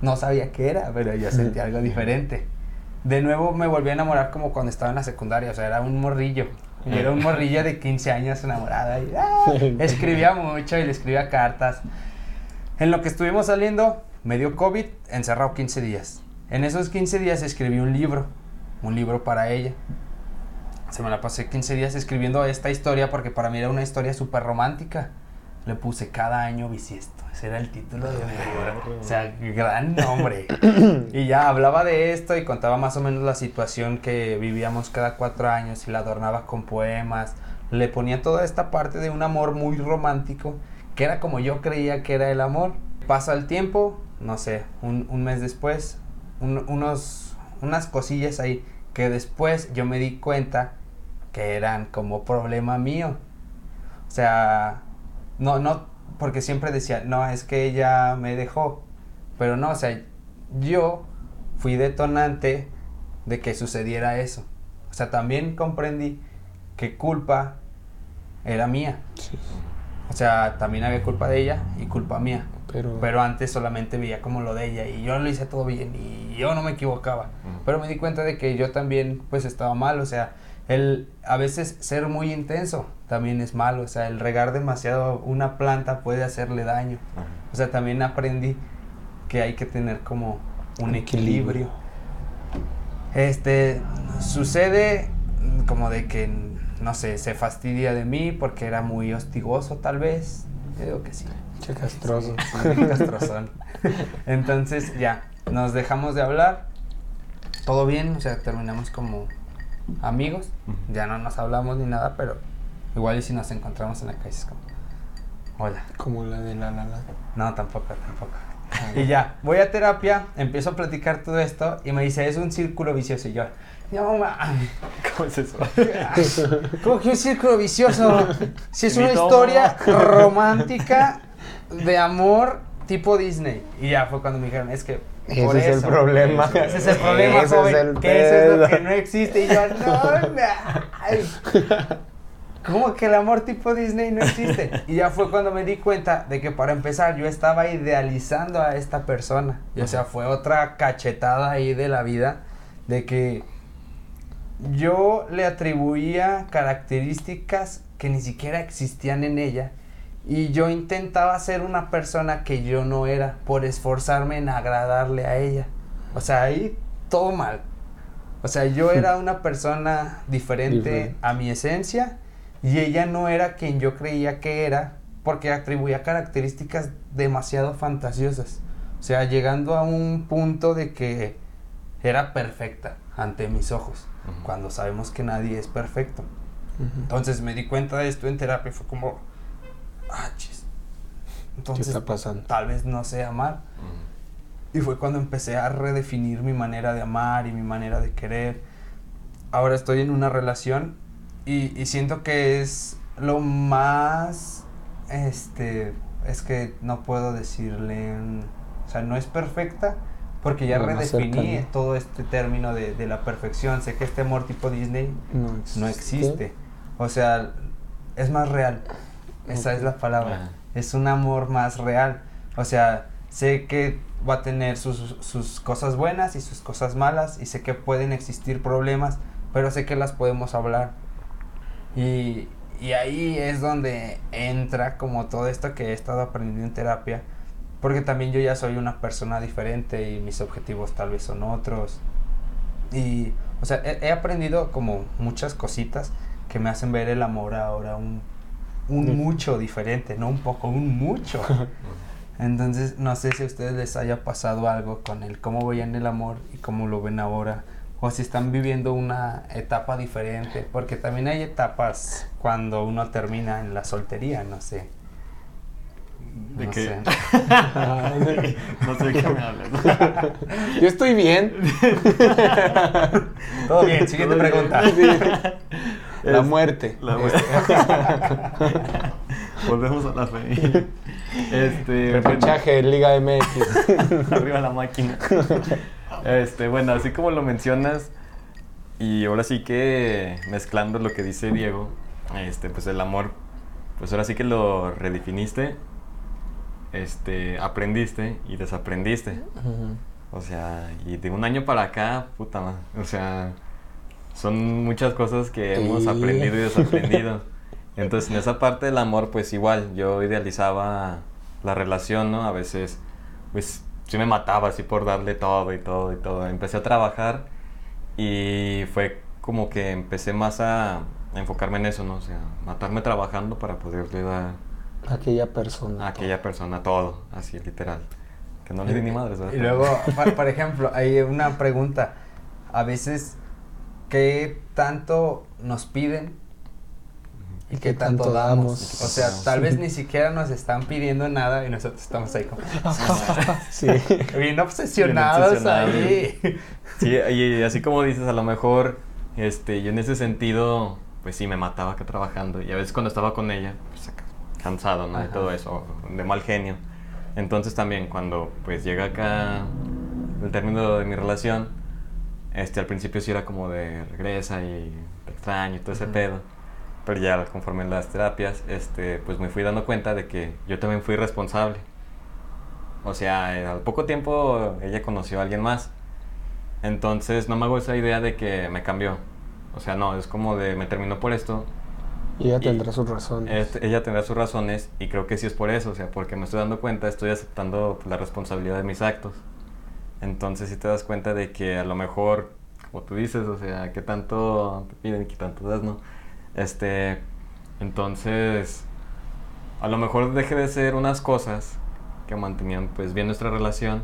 No sabía qué era, pero yo sentí algo diferente. De nuevo me volví a enamorar como cuando estaba en la secundaria, o sea, era un morrillo. Y era un morrillo de 15 años enamorada. Y, ¡ah! escribía mucho y le escribía cartas. En lo que estuvimos saliendo, me dio COVID, encerrado 15 días. En esos 15 días escribí un libro, un libro para ella. Se me la pasé 15 días escribiendo esta historia porque para mí era una historia súper romántica. Le puse cada año bisiesto. Ese era el título de mi libro. O sea, gran nombre. y ya hablaba de esto y contaba más o menos la situación que vivíamos cada cuatro años y la adornaba con poemas. Le ponía toda esta parte de un amor muy romántico que era como yo creía que era el amor. Pasa el tiempo, no sé, un, un mes después, un- unos, unas cosillas ahí que después yo me di cuenta que eran como problema mío. O sea, no, no, porque siempre decía, no, es que ella me dejó. Pero no, o sea, yo fui detonante de que sucediera eso. O sea, también comprendí que culpa era mía. O sea, también había culpa de ella y culpa mía. Pero, Pero antes solamente veía como lo de ella y yo lo hice todo bien y yo no me equivocaba. Pero me di cuenta de que yo también pues estaba mal, o sea, el a veces ser muy intenso también es malo, o sea, el regar demasiado una planta puede hacerle daño. Ajá. O sea, también aprendí que hay que tener como un Equilibrio. Este, sucede como de que, no sé, se fastidia de mí porque era muy hostigoso tal vez. Yo digo que sí. che castroso. Sí, sí, castrozón. Entonces ya, nos dejamos de hablar. Todo bien, o sea, terminamos como amigos. Ya no nos hablamos ni nada, pero igual y si nos encontramos en la calle es como, hola. Como la de la la la. No, tampoco, tampoco. Y ya, voy a terapia, empiezo a platicar todo esto y me dice, es un círculo vicioso. Y yo, no, ¿Cómo es eso? ¿Cómo que un círculo vicioso? Si es una historia romántica de amor tipo Disney. Y ya fue cuando me dijeron, es que. Ese por es el problema. Ese es el problema, Ese joven. es el que eso es lo que no existe. Y yo, no. ¿Cómo que el amor tipo Disney no existe? Y ya fue cuando me di cuenta de que para empezar yo estaba idealizando a esta persona. Y o sea, fue otra cachetada ahí de la vida de que yo le atribuía características que ni siquiera existían en ella y yo intentaba ser una persona que yo no era por esforzarme en agradarle a ella. O sea, ahí todo mal. O sea, yo era una persona diferente a mi esencia y ella no era quien yo creía que era porque atribuía características demasiado fantasiosas. O sea, llegando a un punto de que era perfecta ante mis ojos, cuando sabemos que nadie es perfecto. Entonces me di cuenta de esto en terapia y fue como, ah, chis. Entonces, ¿Qué está pasando? tal vez no sé amar. Y fue cuando empecé a redefinir mi manera de amar y mi manera de querer. Ahora estoy en una relación y, y siento que es lo más, este, es que no puedo decirle, o sea, no es perfecta porque ya redefiní cercano. todo este término de, de la perfección. Sé que este amor tipo Disney No existe. no existe. O sea, es más real. Esa es la palabra. Ajá. Es un amor más real. O sea, sé que va a tener sus, sus cosas buenas y sus cosas malas y sé que pueden existir problemas, pero sé que las podemos hablar. Y, y ahí es donde entra como todo esto que he estado aprendiendo en terapia, porque también yo ya soy una persona diferente y mis objetivos tal vez son otros. Y, o sea, he, he aprendido como muchas cositas que me hacen ver el amor ahora un, un mucho diferente, no un poco, un mucho. Entonces, no sé si a ustedes les haya pasado algo con el cómo veían el amor y cómo lo ven ahora. O si están viviendo una etapa diferente. Porque también hay etapas cuando uno termina en la soltería, no sé. ¿De no qué? sé. no sé de qué me hablas. Yo estoy bien. Todo bien, siguiente Todo bien. pregunta. Sí. La muerte. La muerte. Volvemos a la fe. Este. Repechaje, Liga MX. Arriba la máquina. Este, bueno, así como lo mencionas, y ahora sí que mezclando lo que dice Diego, este, pues el amor, pues ahora sí que lo redefiniste, este, aprendiste y desaprendiste. O sea, y de un año para acá, puta madre, o sea, son muchas cosas que hemos Sí. aprendido y desaprendido. Entonces, en esa parte del amor, pues igual, yo idealizaba la relación, ¿no? A veces, pues, sí me mataba así por darle todo y todo y todo. Empecé a trabajar y fue como que empecé más a enfocarme en eso, ¿no? O sea, matarme trabajando para poderle dar Aquella persona. a aquella persona todo, así literal. Que no le di ni madres, ¿verdad? Y luego, por ejemplo, hay una pregunta. A veces, ¿qué tanto nos piden y qué tanto, damos? O sea, tal vez ni siquiera nos están pidiendo nada y nosotros estamos ahí como Sí. bien obsesionados obsesionados. ahí. Sí, y así como dices, a lo mejor, este, yo en ese sentido, pues sí, me mataba acá trabajando. Y a veces cuando estaba con ella, pues acá, cansado, ¿no? De Ajá. todo eso, de mal genio. Entonces también cuando, pues llega acá el término de mi relación, este, al principio sí era como de regresa y te extraño y todo ese Ujú. pedo. Pero ya conforme en las terapias, este, pues me fui dando cuenta de que yo también fui responsable. O sea, eh, al poco tiempo ella conoció a alguien más. Entonces no me hago esa idea de que me cambió. O sea, no, es como de me terminó por esto. Y ella Y- tendrá sus razones. Este, ella tendrá sus razones y creo que sí es por eso. O sea, porque me estoy dando cuenta, estoy aceptando pues, la responsabilidad de mis actos. Entonces sí te das cuenta de que a lo mejor, como tú dices, o sea, que tanto te piden que tanto das, ¿no? Este, entonces, a lo mejor deje de ser unas cosas que mantenían pues bien nuestra relación,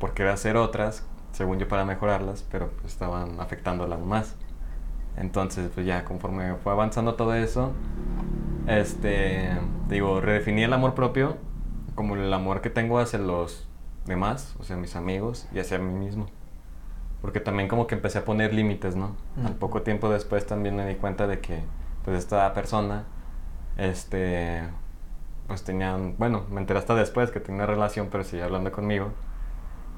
porque era hacer otras, según yo para mejorarlas, pero pues, estaban afectándola más. Entonces, pues ya conforme fue avanzando todo eso, este, digo, redefiní el amor propio como el amor que tengo hacia los demás, o sea, mis amigos y hacia mí mismo. Porque también como que empecé a poner límites, ¿no? Al Ujú. poco tiempo después también me di cuenta de que, pues, esta persona, este, pues tenían, bueno, me enteré hasta después que tenía una relación, pero seguía hablando conmigo.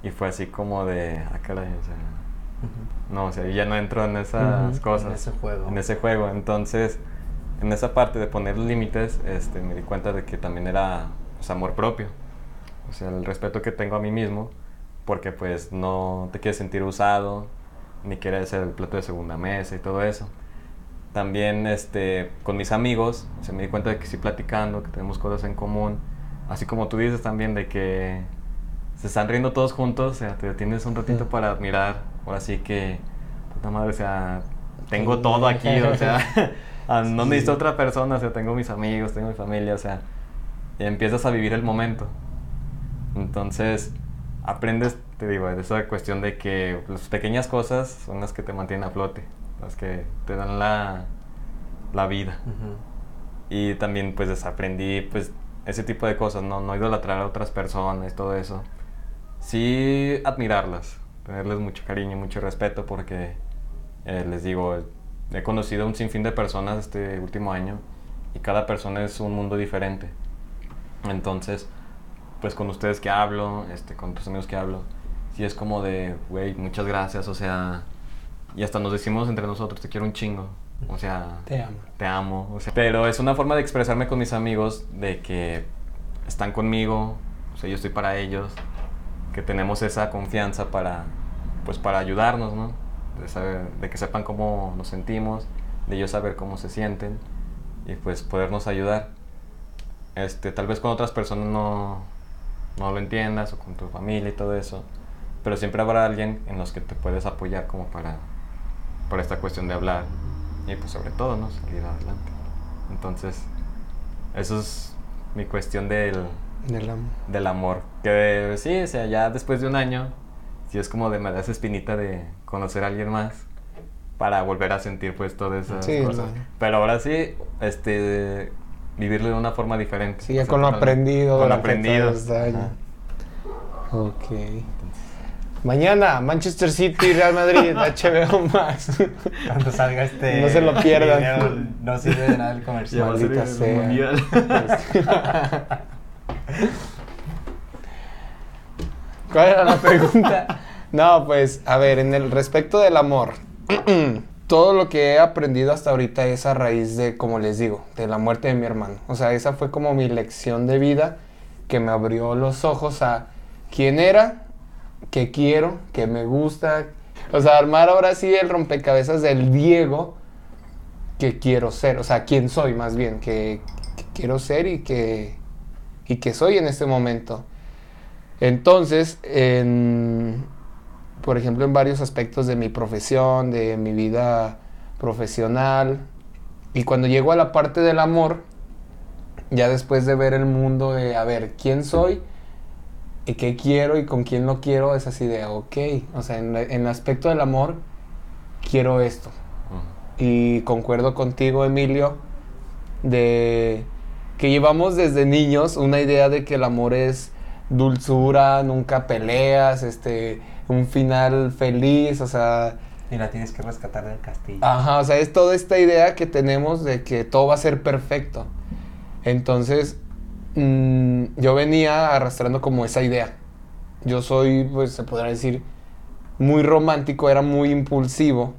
Y fue así como de, ah, caray, o sea, no, o sea, yo ya no entro en esas cosas. en ese juego. En ese juego. Entonces, en esa parte de poner límites, este, me di cuenta de que también era pues, amor propio. O sea, el respeto que tengo a mí mismo, porque pues no te quieres sentir usado, ni quieres ser el plato de segunda mesa y todo eso. También este, con mis amigos, se me di cuenta de que sí platicando, que tenemos cosas en común. Así como tú dices también de que se están riendo todos juntos, o sea, te detienes un ratito Sí. para admirar. Ahora sí que, puta madre, o sea, tengo todo aquí, o sea, ah, no Sí. necesito otra persona, o sea, tengo mis amigos, tengo mi familia, o sea, y empiezas a vivir el momento. Entonces, aprendes, te digo, de esa cuestión de que las pequeñas cosas son las que te mantienen a flote, las que te dan la, la vida. Y también pues desaprendí pues ese tipo de cosas, no, no idolatrar a otras personas, todo eso. Sí admirarlas, tenerles mucho cariño, mucho respeto porque eh, les digo, he conocido un sinfín de personas este último año y cada persona es un mundo diferente. Entonces, pues con ustedes que hablo, este, con tus amigos que hablo, sí es como de, güey, muchas gracias, o sea, y hasta nos decimos entre nosotros, te quiero un chingo. O sea, te amo. Te amo. O sea, pero es una forma de expresarme con mis amigos de que están conmigo, o sea, yo estoy para ellos, que tenemos esa confianza para, pues, para ayudarnos, ¿no? De, saber, de que sepan cómo nos sentimos, de ellos saber cómo se sienten y pues podernos ayudar. Este, tal vez con otras personas no, no lo entiendas o con tu familia y todo eso, pero siempre habrá alguien en los que te puedes apoyar como para, para esta cuestión de hablar y pues sobre todo, ¿no? Salir adelante. Entonces, eso es mi cuestión del, del, amor. del amor. Que sí, o sea, ya después de un año, sí es como de me espinita de conocer a alguien más para volver a sentir pues todas esas cosas. Pero ahora sí, este vivirlo de una forma diferente. Sí, ya con lo aprendido. Con lo aprendido. Ok. Mañana, Manchester City, Real Madrid, HBO Max. Cuando salga este. No se lo pierdan. no sirve de nada el comercial. Maldita sea. ¿Cuál era la pregunta? No, pues, a ver, en el respecto del amor. todo lo que he aprendido hasta ahorita es a raíz de, como les digo, de la muerte de mi hermano. O sea, esa fue como mi lección de vida que me abrió los ojos a quién era, que quiero, que me gusta. O sea, armar ahora sí el rompecabezas del Diego que quiero ser. O sea, quién soy más bien, que, quiero ser y que, y que soy en este momento. Entonces, por ejemplo, en varios aspectos de mi profesión, de mi vida profesional, y cuando llego a la parte del amor, ya después de ver el mundo de, a ver, ¿quién soy? y qué quiero y con quién no quiero, es así de, ok, o sea, en, el aspecto del amor, quiero esto. Y concuerdo contigo, Emilio, de que llevamos desde niños una idea de que el amor es dulzura, nunca peleas, este, un final feliz, o sea... Y la tienes que rescatar del castillo. Ajá, o sea, es toda esta idea que tenemos de que todo va a ser perfecto. Entonces, Mm, yo venía arrastrando como esa idea. Yo soy, pues se podrá decir, muy romántico, era muy impulsivo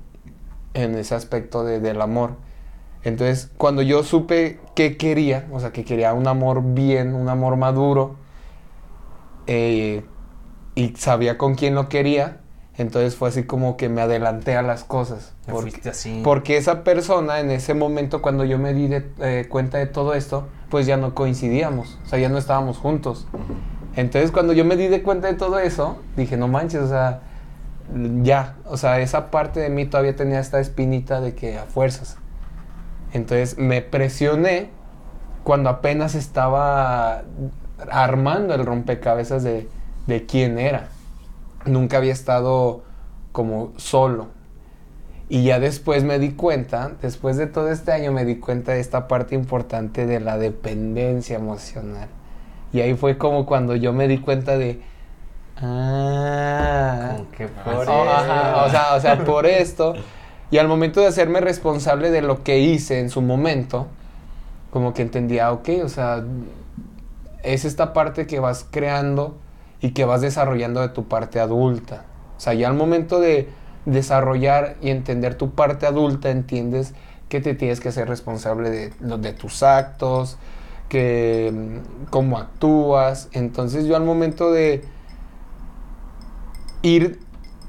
en ese aspecto de, del amor. Entonces, cuando yo supe que quería, o sea, que quería un amor bien, un amor maduro, eh, y sabía con quién lo quería, entonces fue así como que me adelanté a las cosas. Porque, así. porque esa persona en ese momento, cuando yo me di eh, cuenta de todo esto, pues ya no coincidíamos, o sea, ya no estábamos juntos. Entonces cuando yo me di de cuenta de todo eso, dije, no manches, o sea, ya, o sea, esa parte de mí todavía tenía esta espinita de que a fuerzas. Entonces me presioné cuando apenas estaba armando el rompecabezas de, de quién era. Nunca había estado como solo. Y ya después me di cuenta, después de todo este año me di cuenta de esta parte importante de la dependencia emocional. Y ahí fue como cuando yo me di cuenta de... Ah, que por o, sea, o sea, por esto. Y al momento de hacerme responsable de lo que hice en su momento, como que entendía, ok, o sea, es esta parte que vas creando y que vas desarrollando de tu parte adulta. O sea, ya al momento de desarrollar y entender tu parte adulta, entiendes que te tienes que ser responsable de, de tus actos, que mm, cómo actúas. Entonces yo al momento de ir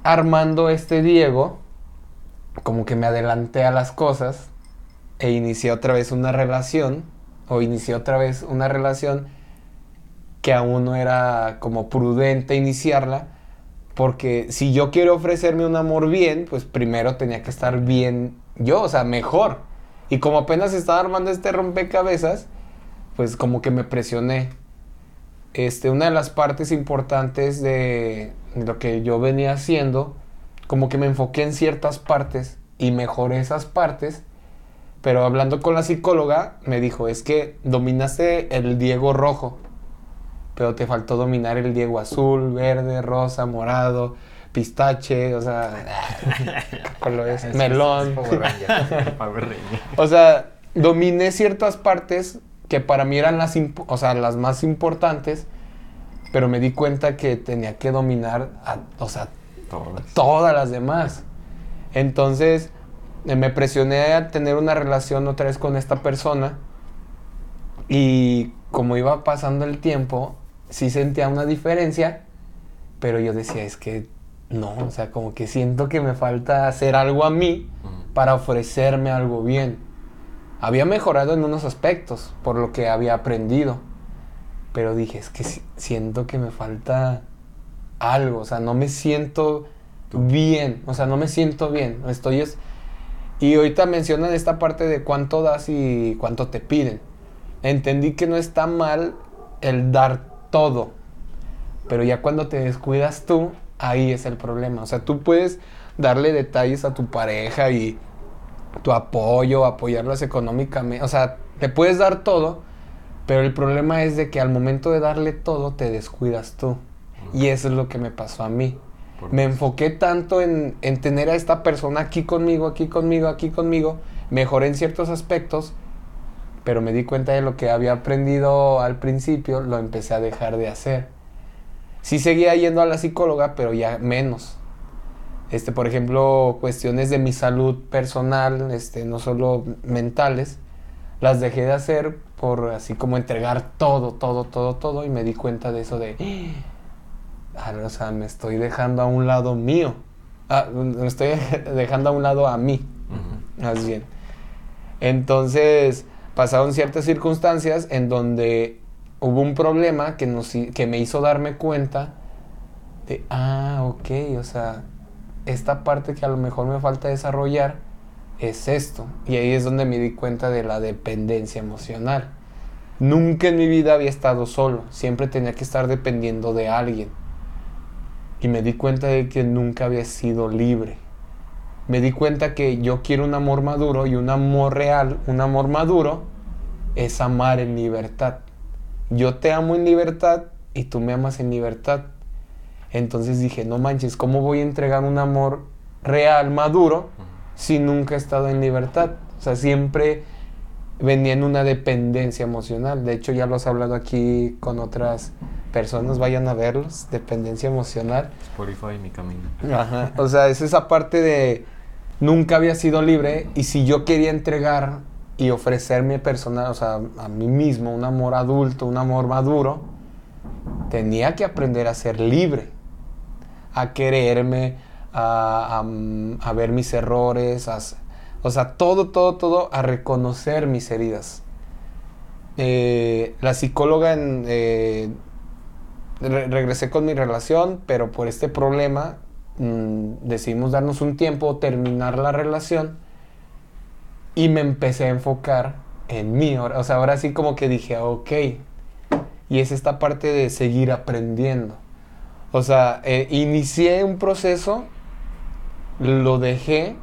armando este Diego, como que me adelanté a las cosas e inicié otra vez una relación, o inicié otra vez una relación que aún no era como prudente iniciarla, porque si yo quiero ofrecerme un amor bien, pues primero tenía que estar bien yo, o sea, mejor. Y como apenas estaba armando este rompecabezas, pues como que me presioné. Este, una de las partes importantes de lo que yo venía haciendo, como que me enfoqué en ciertas partes y mejoré esas partes Pero hablando con la psicóloga, me dijo, es que dominaste el Diego rojo, pero te faltó dominar el Diego azul, verde, rosa, morado, pistache, o sea, colores, Es- melón. es Ranger. O sea, dominé ciertas partes que para mí eran las, o sea, las más importantes, pero me di cuenta que tenía que dominar, a- o sea, Todas. todas las demás. Entonces, eh, me presioné a tener una relación otra vez con esta persona y como iba pasando el tiempo, sí sentía una diferencia, pero yo decía, es que no, o sea, como que siento que me falta hacer algo a mí para ofrecerme algo bien. Había mejorado en unos aspectos por lo que había aprendido, pero dije, es que si- siento que me falta algo, o sea, no me siento bien, o sea, no me siento bien, estoy es... Y ahorita mencionan esta parte de cuánto das y cuánto te piden. Entendí que no está mal el dar todo, pero ya cuando te descuidas tú, ahí es el problema. O sea, tú puedes darle detalles a tu pareja y tu apoyo, apoyarlas económicamente, o sea, te puedes dar todo, pero el problema es de que al momento de darle todo te descuidas tú. Y eso es lo que me pasó a mí. Me enfoqué tanto en, en tener a esta persona aquí conmigo, aquí conmigo, aquí conmigo. Mejoré en ciertos aspectos, pero me di cuenta de lo que había aprendido al principio, lo empecé a dejar de hacer. Sí seguía yendo a la psicóloga, pero ya menos. Este, por ejemplo, cuestiones de mi salud personal, este, no solo mentales, las dejé de hacer por así como entregar todo, todo, todo, todo, y me di cuenta de eso de, ah, o sea, me estoy dejando a un lado mío, ah, me estoy dejando a un lado a mí, Ujú. más bien. Entonces, pasaron ciertas circunstancias en donde hubo un problema que, nos, que me hizo darme cuenta de, ah, ok, o sea, esta parte que a lo mejor me falta desarrollar es esto. Y ahí es donde me di cuenta de la dependencia emocional. Nunca en mi vida había estado solo, siempre tenía que estar dependiendo de alguien. Y me di cuenta de que nunca había sido libre. Me di cuenta que yo quiero un amor maduro y un amor real, un amor maduro, es amar en libertad. Yo te amo en libertad y tú me amas en libertad. Entonces dije, no manches, ¿cómo voy a entregar un amor real, maduro, si nunca he estado en libertad? O sea, siempre venía en una dependencia emocional. De hecho, ya lo has hablado aquí con otras personas, vayan a verlos, dependencia emocional. Spotify, mi camino. Ajá. O sea, es esa parte de nunca había sido libre y si yo quería entregar y ofrecerme personal, o sea, a mí mismo un amor adulto, un amor maduro, tenía que aprender a ser libre, a quererme, a, a- a ver mis errores, a o sea, todo, todo, todo, a reconocer mis heridas. Eh, la psicóloga en, eh, re- regresé con mi relación, pero por este problema mm, decidimos darnos un tiempo, terminar la relación y me empecé a enfocar en mí. O sea, ahora sí como que dije, ok. Y es esta parte de seguir aprendiendo. O sea, eh, inicié un proceso, lo dejé,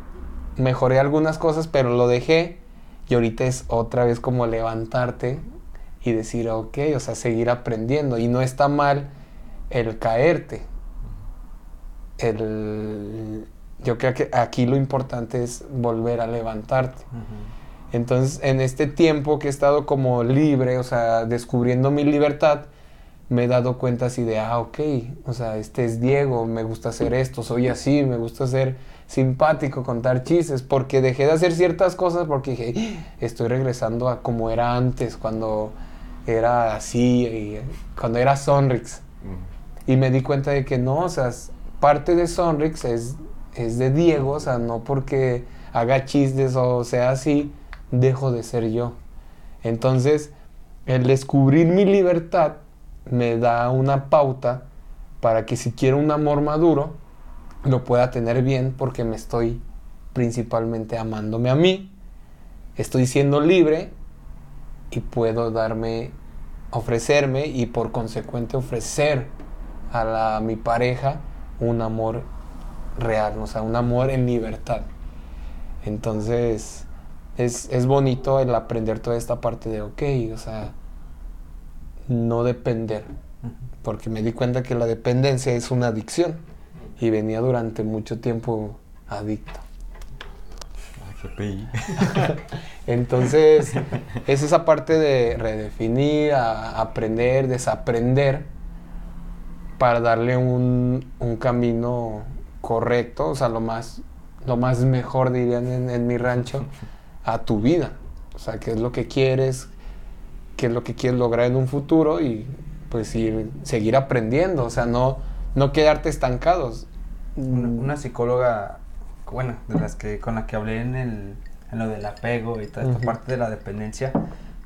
mejoré algunas cosas, pero lo dejé y ahorita es otra vez como levantarte y decir, ok, o sea, seguir aprendiendo. Y no está mal el caerte. El, yo creo que aquí lo importante es volver a levantarte. Entonces, en este tiempo que he estado como libre, o sea, descubriendo mi libertad, me he dado cuenta así de, ah, ok, o sea, este es Diego, me gusta hacer esto, soy así, me gusta ser simpático, contar chistes, porque dejé de hacer ciertas cosas porque dije, "Ah, estoy regresando a como era antes, cuando era así, y cuando era Sonrix. Y me di cuenta de que no, o sea, parte de Sonrix es, es de Diego, o sea, no porque haga chistes o sea así, dejo de ser yo. Entonces, el descubrir mi libertad me da una pauta para que si quiero un amor maduro, lo pueda tener bien porque me estoy principalmente amándome a mí, estoy siendo libre y puedo darme, ofrecerme y por consecuente ofrecer a, la, a mi pareja un amor real, o sea, un amor en libertad. Entonces, es, es bonito el aprender toda esta parte de, ok, o sea, no depender. Porque me di cuenta que la dependencia es una adicción. Y venía durante mucho tiempo adicto. GPI. Entonces, es esa parte de redefinir, a- aprender, desaprender, para darle un, un camino correcto, o sea, lo más, lo más mejor, dirían en, en mi rancho, a tu vida. O sea, qué es lo que quieres, qué es lo que quieres lograr en un futuro y pues ir, seguir aprendiendo, o sea, no, no quedarte estancados. Una, una psicóloga, bueno, de las que con la que hablé en el en lo del apego y toda esta Ujú. parte de la dependencia,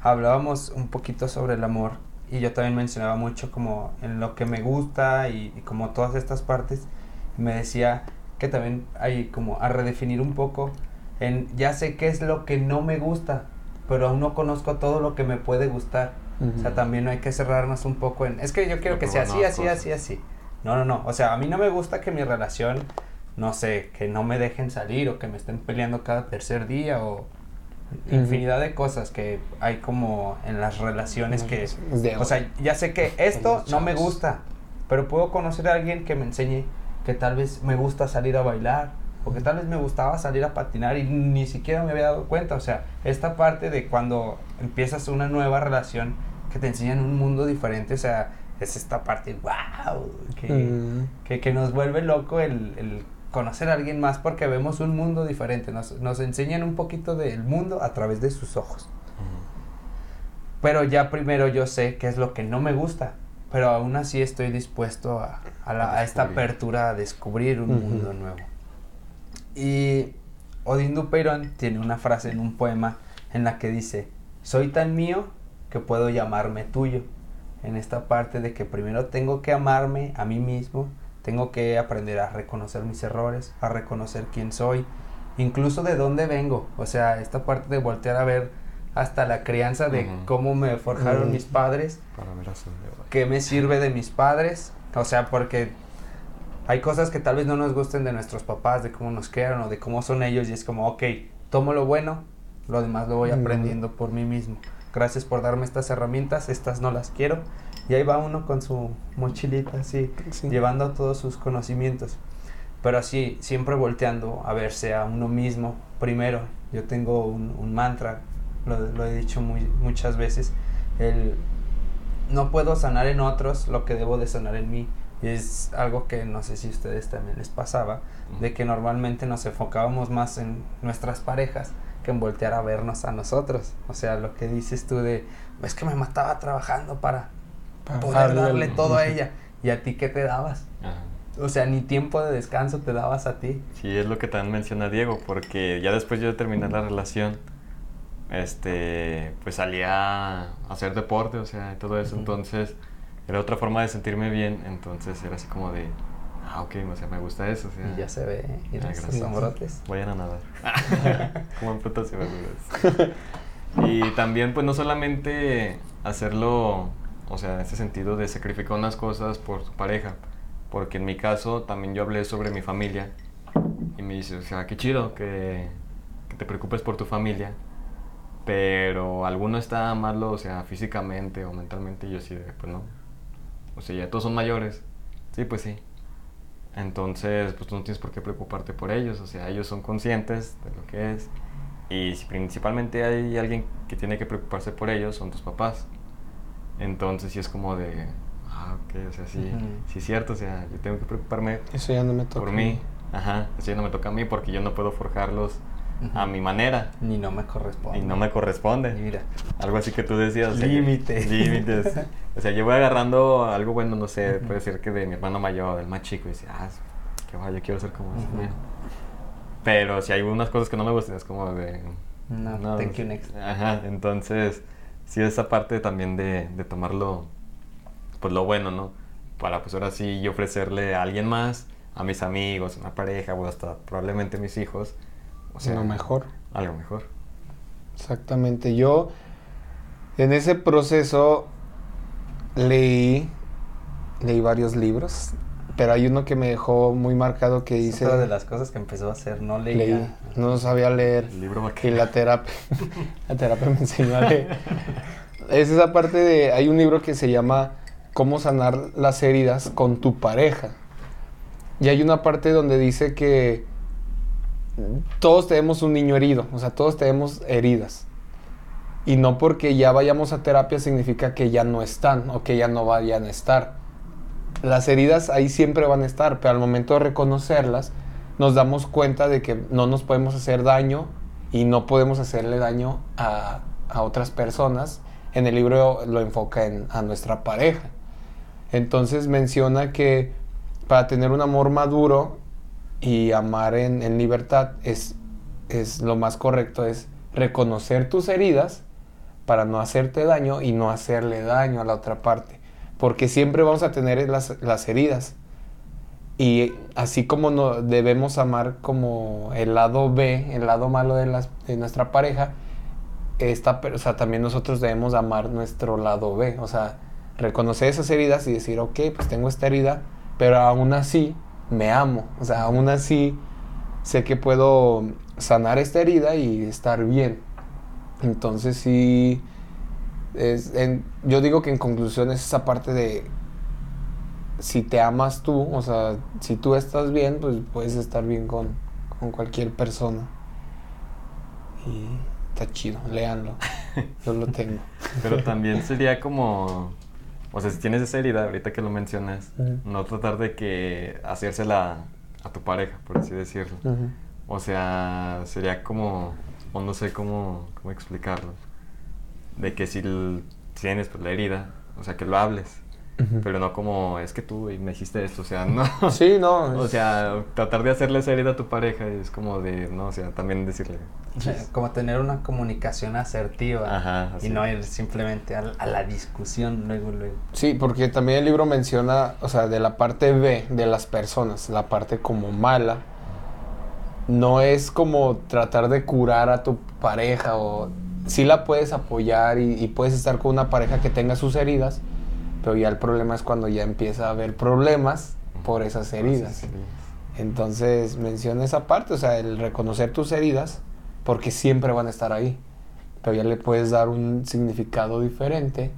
hablábamos un poquito sobre el amor y yo también mencionaba mucho como en lo que me gusta y, y como todas estas partes, me decía que también hay como a redefinir un poco en ya sé qué es lo que no me gusta, pero aún no conozco todo lo que me puede gustar. O sea, también no hay que cerrarnos un poco en, es que yo quiero No que sea así, así, así, así. No, no, no. O sea, a mí no me gusta que mi relación, no sé, que no me dejen salir o que me estén peleando cada tercer día o infinidad de cosas que hay como en las relaciones que... O sea, ya sé que esto no me gusta, pero puedo conocer a alguien que me enseñe que tal vez me gusta salir a bailar o que tal vez me gustaba salir a patinar y ni siquiera me había dado cuenta. O sea, esta parte de cuando empiezas una nueva relación que te enseñan un mundo diferente, o sea, es esta parte, wow, que, Mm. que, que nos vuelve loco el, el conocer a alguien más porque vemos un mundo diferente, nos, nos enseñan un poquito del mundo a través de sus ojos. Pero ya primero yo sé qué es lo que no me gusta. Pero aún así estoy dispuesto a, a la- a esta apertura a descubrir un mundo nuevo. Y Odín Dupeirón tiene una frase en un poema en la que dice, soy tan mío que puedo llamarme tuyo. En esta parte de que primero tengo que amarme a mí mismo, tengo que aprender a reconocer mis errores, a reconocer quién soy, incluso de dónde vengo. O sea, esta parte de voltear a ver hasta la crianza de cómo me forjaron Ujú. mis padres, Para ver hacia dónde va. qué me sirve de mis padres. O sea, porque hay cosas que tal vez no nos gusten de nuestros papás, de cómo nos crearon o de cómo son ellos. Y es como, ok, tomo lo bueno, lo demás lo voy aprendiendo por mí mismo. Gracias por darme estas herramientas, estas no las quiero. Y ahí va uno con su mochilita así, Sí. llevando todos sus conocimientos. Pero así, siempre volteando a verse a uno mismo primero. Yo tengo un, un mantra, lo, lo he dicho muy, muchas veces, el no puedo sanar en otros lo que debo de sanar en mí. Y es algo que no sé si a ustedes también les pasaba, de que normalmente nos enfocábamos más en nuestras parejas que en voltear a vernos a nosotros. O sea, lo que dices tú de, es que me mataba trabajando para Para poder darle el- todo a ella. ¿Y a ti qué te dabas? Ajá. O sea, ni tiempo de descanso te dabas a ti. Sí, es lo que también menciona Diego, porque ya después yo de terminar la relación, este, pues salía a hacer deporte, o sea, y todo eso, entonces era otra forma de sentirme bien, entonces era así como de, ah, ok, o sea, me gusta eso, o sea, Y ya se ve, ¿eh? y los vayan a nadar, como en frutas y verduras. Y también, pues no solamente hacerlo, o sea, en ese sentido de sacrificar unas cosas por tu pareja, porque en mi caso también yo hablé sobre mi familia y me dice, o sea, qué chido que, que te preocupes por tu familia, pero alguno está malo, o sea, físicamente o mentalmente, y yo sí, de, pues no. O sea, ya todos son mayores. Sí, pues sí. Entonces, pues tú no tienes por qué preocuparte por ellos, o sea, ellos son conscientes de lo que es. Y si principalmente hay alguien que tiene que preocuparse por ellos, son tus papás. Entonces, sí es como de, ah, ok, o sea, sí, sí es cierto, o sea, yo tengo que preocuparme Eso ya no me toca. por mí. Ajá, eso ya no me toca a mí porque yo no puedo forjarlos a mi manera Ni no me corresponde. y no me corresponde. Mira. Algo así que tú decías. o sea, que- Límites. Límites. O sea, yo voy agarrando algo bueno, no sé, puede ser que de mi hermano mayor, del más chico, y dice, ah, qué va, yo quiero ser como ese Ujú. man". Pero si hay unas cosas que no me gustan, es como de... No, thank you, next. Ajá, entonces, sí, esa parte también de, de tomarlo, pues lo bueno, ¿no? Para pues ahora sí yo ofrecerle a alguien más, a mis amigos, a una pareja, o hasta probablemente mis hijos. O sea, Lo mejor. Algo mejor. Exactamente. Yo en ese proceso leí, leí varios libros pero hay uno que me dejó muy marcado que dice... Otra de las cosas que empezó a hacer, no leía. Leí, no sabía leer. El libro Y la terapia, la terapia me enseñó a leer. Es esa parte de, hay un libro que se llama Cómo sanar las heridas con tu pareja. Y hay una parte donde dice que todos tenemos un niño herido, o sea, todos tenemos heridas. Y no porque ya vayamos a terapia significa que ya no están o que ya no vayan a estar. Las heridas ahí siempre van a estar, pero al momento de reconocerlas, nos damos cuenta de que no nos podemos hacer daño y no podemos hacerle daño a, a otras personas. En el libro lo enfoca en, a nuestra pareja. Entonces menciona que para tener un amor maduro y amar en, en libertad es, es lo más correcto, es reconocer tus heridas para no hacerte daño y no hacerle daño a la otra parte. Porque siempre vamos a tener las, las heridas. Y así como no, debemos amar como el lado B, el lado malo de, las, de nuestra pareja, esta, o sea, también nosotros debemos amar nuestro lado B. O sea, reconocer esas heridas y decir, ok, pues tengo esta herida, pero aún así me amo. O sea, aún así sé que puedo sanar esta herida y estar bien. Entonces sí, es, en, yo digo que en conclusión es esa parte de si te amas tú, o sea, si tú estás bien, pues puedes estar bien con, con cualquier persona. Y está chido, léanlo. Yo lo tengo. Pero también sería como, o sea, si tienes esa herida, ahorita que lo mencionas, no tratar de que hacérsela a tu pareja, por así decirlo. O sea, sería como, o no sé cómo, cómo explicarlo. De que si tienes pues, la herida, o sea, que lo hables. Ujú. Pero no como, es que tú y me dijiste esto, o sea, no. Sí, no. O es- sea, tratar de hacerle esa herida a tu pareja es como de, no, o sea, también decirle. Eh, Como tener una comunicación asertiva Ajá, y no ir simplemente a, a la discusión luego, luego. Sí, porque también el libro menciona, o sea, de la parte B de las personas, la parte como mala, no es como tratar de curar a tu pareja o sí la puedes apoyar y, y puedes estar con una pareja que tenga sus heridas, pero ya el problema es cuando ya empieza a haber problemas por esas heridas. Entonces menciona esa parte, o sea, el reconocer tus heridas, porque siempre van a estar ahí, pero ya le puedes dar un significado diferente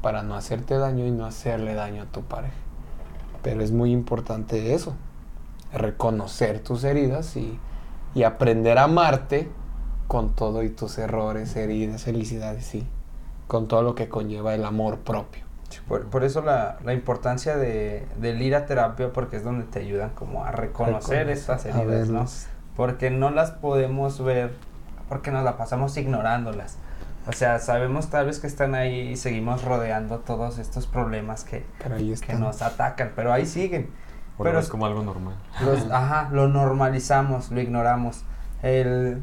para no hacerte daño y no hacerle daño a tu pareja. Pero es muy importante eso, reconocer tus heridas y, y aprender a amarte con todo y tus errores, heridas, felicidades y con todo lo que conlleva el amor propio. Sí, Por, por eso la, la importancia de, del ir a terapia, porque es donde te ayudan como a reconocer Reconocer, estas heridas, ¿no? Porque no las podemos ver, porque nos la pasamos ignorándolas. O sea, sabemos tal vez que están ahí y seguimos rodeando todos estos problemas que, que nos atacan, pero ahí siguen. Pero ves como algo normal. los- ajá, lo normalizamos, lo ignoramos. Él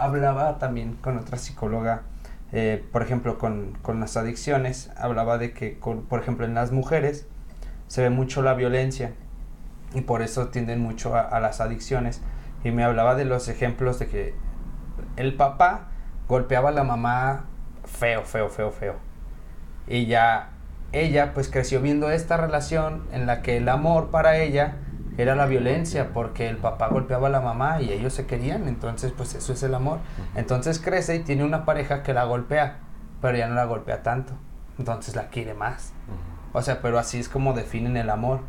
hablaba también con otra psicóloga, eh, por ejemplo, con, con las adicciones, hablaba de que, por ejemplo, en las mujeres se ve mucho la violencia y por eso tienden mucho a, a las adicciones. Y me hablaba de los ejemplos de que el papá golpeaba a la mamá feo, feo, feo, feo. Y ya ella pues creció viendo esta relación en la que el amor para ella era la violencia porque el papá golpeaba a la mamá y ellos se querían, entonces pues eso es el amor. Entonces crece y tiene una pareja que la golpea, pero ya no la golpea tanto, entonces la quiere más. O sea, pero así es como definen el amor,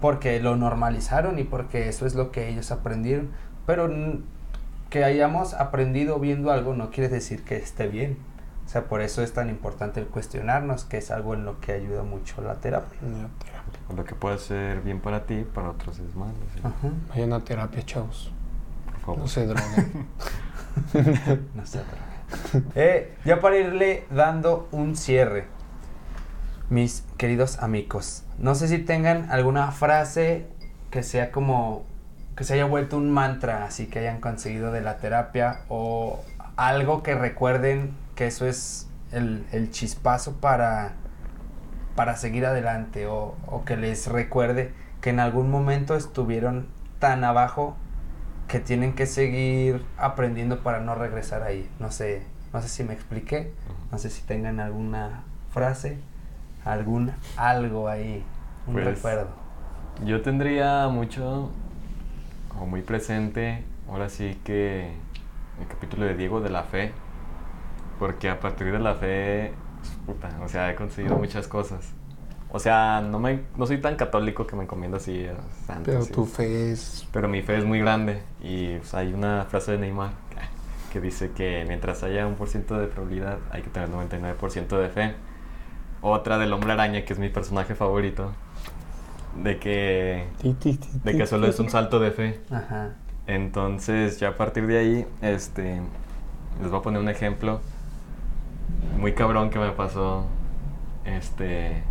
porque lo normalizaron y porque eso es lo que ellos aprendieron. Pero que hayamos aprendido viendo algo no quiere decir que esté bien. O sea, por eso es tan importante el cuestionarnos, que es algo en lo que ayuda mucho la terapia. Una terapia. Lo que puede ser bien para ti, para otros es malo. ¿sí? Vayan a terapia, chavos. Por favor. No se droguen. No sé, pero- Eh, ya para irle dando un cierre, mis queridos amigos, no sé si tengan alguna frase que sea como que se haya vuelto un mantra, así que hayan conseguido de la terapia o algo que recuerden que eso es el, el chispazo para, para seguir adelante o, o que les recuerde que en algún momento estuvieron tan abajo que tienen que seguir aprendiendo para no regresar ahí. No sé, no sé si me expliqué, no sé si tengan alguna frase, algún algo ahí, un Pues, recuerdo. Yo tendría mucho o muy presente, ahora sí que el capítulo de Diego de la fe, porque a partir de la fe, puta, o sea, he conseguido muchas cosas. O sea, no, me, no soy tan católico que me encomiendo así a santos. Pero tu fe es... pero mi fe es muy grande y pues, hay una frase de Neymar que dice que mientras haya un por ciento de probabilidad hay que tener 99% de fe. Otra del hombre araña, que es mi personaje favorito, de que, de que solo es un salto de fe. Ajá. Entonces, ya a partir de ahí, este, les voy a poner un ejemplo muy cabrón que me pasó, este,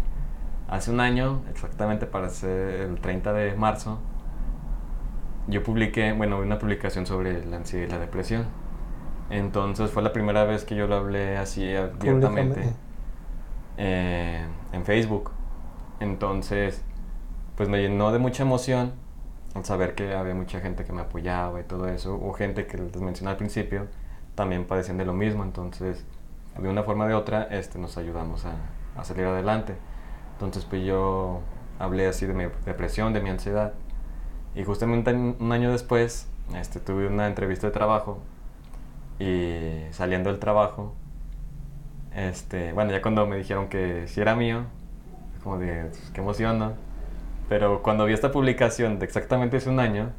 hace un año, exactamente para ser el 30 de marzo, yo publiqué, bueno, una publicación sobre la ansiedad y la depresión. Entonces fue la primera vez que yo lo hablé así abiertamente eh, en Facebook. Entonces, pues me llenó de mucha emoción al saber que había mucha gente que me apoyaba y todo eso, o gente que les mencioné al principio, también padecían de lo mismo, entonces de una forma o de otra este, nos ayudamos a, a salir adelante. Entonces pues yo hablé así de mi depresión, de mi ansiedad, y justamente un año después este, tuve una entrevista de trabajo y saliendo del trabajo, este, bueno, ya cuando me dijeron que si era mío, como de, pues, qué emoción, ¿no? Pero cuando vi esta publicación de exactamente hace un año,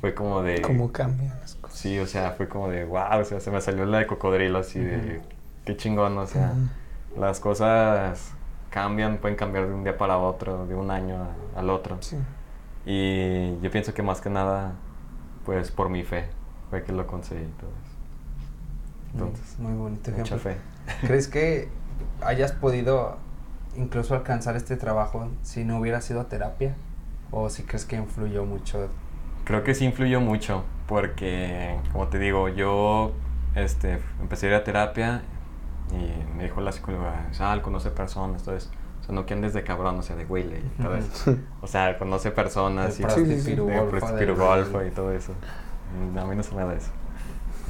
fue como de... ¿Cómo cambian las cosas? Sí, o sea, fue como de, wow, o sea, se me salió la de cocodrilo así de, qué chingón, o sea, las cosas cambian, pueden cambiar de un día para otro, de un año a- al otro. Sí. Y yo pienso que más que nada, pues por mi fe, fue que lo conseguí todo eso. Entonces, muy bonito ejemplo. mucha fe. ¿Crees que hayas podido incluso alcanzar este trabajo si no hubiera sido terapia? ¿O si crees que influyó mucho? Creo que sí influyó mucho, porque, como te digo, yo este, empecé a ir a terapia y me dijo la psicóloga, Sal, conoce personas, eso. O sea, no que andes de cabrón, o sea, de güey, y todo eso. O sea, conoce personas y Sí, sí, de y todo eso. Mm, A mí no se me da eso.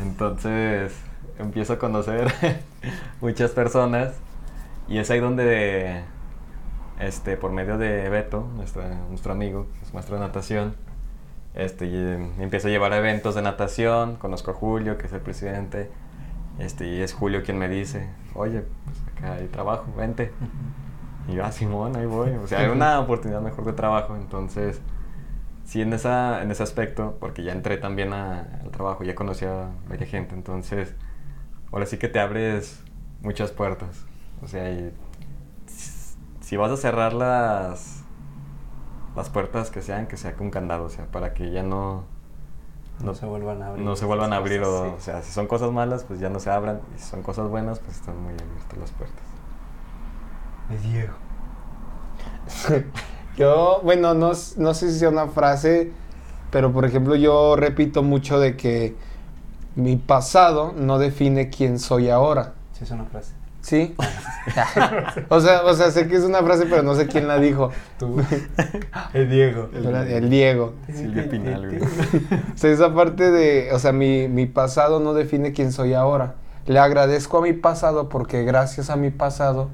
Entonces, empiezo a conocer muchas personas y es ahí donde, este, por medio de Beto, nuestro, nuestro amigo, que es maestro de natación, este, y, eh, empiezo a llevar a eventos de natación, conozco a Julio, que es el presidente, este, y es Julio quien me dice, oye, pues acá hay trabajo, vente. Y yo, ah, Simón, ahí voy. O sea, era una oportunidad mejor de trabajo. Entonces, sí, en, esa, en ese aspecto, porque ya entré también a- al trabajo, ya conocí a varias gente. Entonces, ahora sí que te abres muchas puertas. O sea, y si vas a cerrar las, las puertas que sean, que sea con candado, o sea, para que ya no, No, se vuelvan a abrir. no se vuelvan a abrir. cosas, O, sí. o sea, si son cosas malas, pues ya no se abran. Y si son cosas buenas, pues están muy abiertas las puertas. Diego. Yo, bueno, no, no sé si sea una frase, pero por ejemplo yo repito mucho de que mi pasado no define quién soy ahora. Sí, es una frase. ¿Sí? o, sea, o sea, sé que es una frase, pero no sé quién la dijo. Tú. El Diego. Era El Diego. Silvia Pinal, güey. O sea, esa parte de, o sea, mi, mi pasado no define quién soy ahora. Le agradezco a mi pasado porque gracias a mi pasado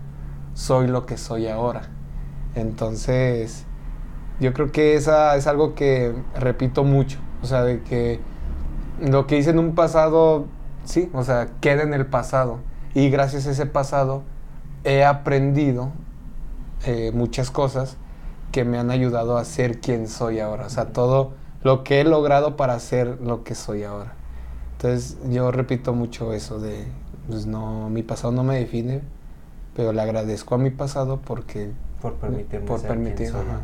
soy lo que soy ahora. Entonces, yo creo que esa es algo que repito mucho. O sea, de que lo que hice en un pasado, sí, o sea, queda en el pasado. Y gracias a ese pasado he aprendido eh, muchas cosas que me han ayudado a ser quien soy ahora. O sea, todo lo que he logrado para ser lo que soy ahora. Entonces, yo repito mucho eso de, pues no, mi pasado no me define, pero le agradezco a mi pasado porque Por permitirme Por ser quien permitir, soy ahora.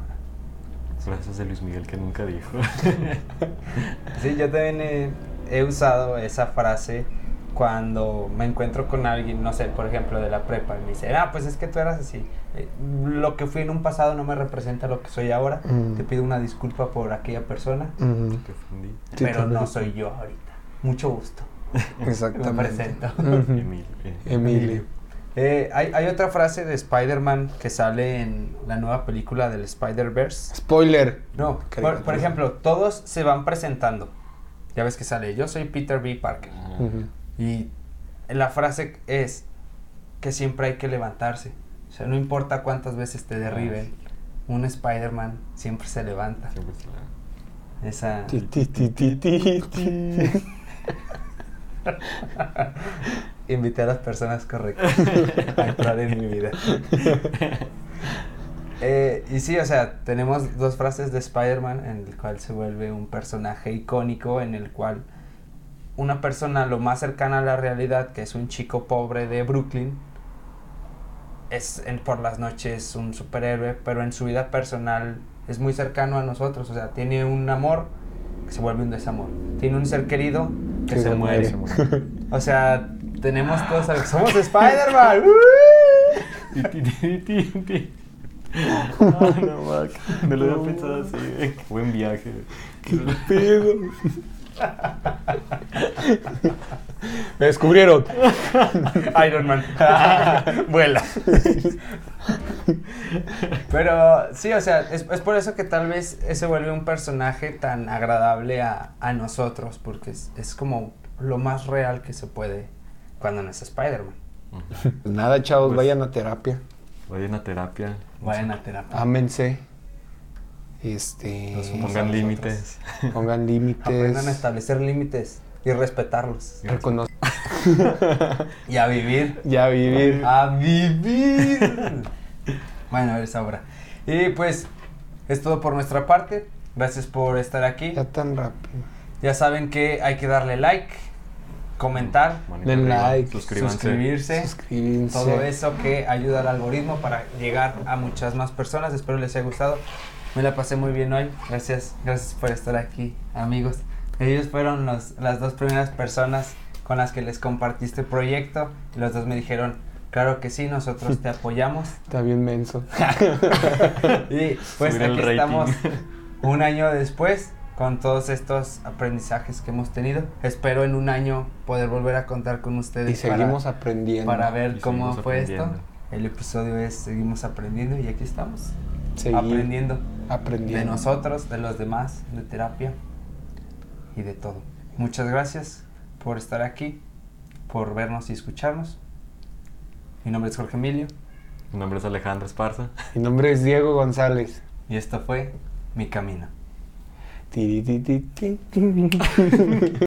Frases de Luis Miguel que nunca dijo. Sí, yo también he, he usado esa frase cuando me encuentro con alguien, no sé, por ejemplo, de la prepa, y me dice, ah, pues es que tú eras así. Eh, Lo que fui en un pasado no me representa lo que soy ahora. Mm. Te pido una disculpa por aquella persona, Ujú, Te ofendí. Pero también. no soy yo ahorita. Mucho gusto. exactamente. Me presento. Ujú. Emil, eh. Emilio. Eh, hay, hay otra frase de Spider-Man que sale en la nueva película del Spider-Verse. Spoiler. No, por, por ejemplo, todos se van presentando. Ya ves que sale, yo soy Peter B. Parker. Ujú. Y la frase es que siempre hay que levantarse. O sea, no importa cuántas veces te derriben, un Spider-Man siempre se levanta. Siempre se la- Esa... Ti, ti, ti. Invité a las personas correctas a entrar en mi vida. Eh, y sí, o sea, tenemos dos frases de Spider-Man en el cual se vuelve un personaje icónico, en el cual una persona lo más cercana a la realidad, que es un chico pobre de Brooklyn, es en- por las noches un superhéroe, pero en su vida personal es muy cercano a nosotros, o sea, tiene un amor que se vuelve un desamor, tiene un ser querido que, se, se muere. Se muere. O sea, tenemos todos algo. Somos Spider-Man. Ah, no, Mac. No lo había pensado así. Qué buen viaje. ¿Qué pedo? Me descubrieron. Iron Man. Vuela. Pero sí, o sea, es, es por eso que tal vez se vuelve un personaje tan agradable a, a nosotros, porque es, es como lo más real que se puede cuando no es Spider-Man. Pues nada, chavos, Pues- vayan a terapia. Vayan a terapia. Vayan a terapia. Ámense. Este. Pongan límites. Pongan límites. Aprendan a establecer límites y respetarlos. recono- Y a vivir. Ya vivir. A vivir. bueno, a ver esa obra. Y pues, es todo por nuestra parte. Gracias por estar aquí. Ya tan rápido. Ya saben que hay que darle like, comentar, arriba, like, suscribirse. Suscríbanse. Todo eso que ayuda al algoritmo para llegar a muchas más personas. Espero les haya gustado. Me la pasé muy bien hoy. Gracias, gracias por estar aquí, amigos. Ellos fueron los- las dos primeras personas con las que les compartí este proyecto. Y los dos me dijeron, claro que sí, nosotros te apoyamos. Está bien menso. Y pues Subir el aquí estamos un año después con todos estos aprendizajes que hemos tenido. Espero en un año poder volver a contar con ustedes. Y seguimos para, aprendiendo. para ver Y cómo seguimos fue esto. El episodio es Seguimos aprendiendo y aquí estamos. Seguir Aprendiendo aprendiendo. de nosotros, de los demás, de terapia y de todo. Muchas gracias por estar aquí, por vernos y escucharnos. Mi nombre es Jorge Emilio Mi nombre es Alejandro Esparza. Mi nombre es Diego González. y esto fue Mi Camino.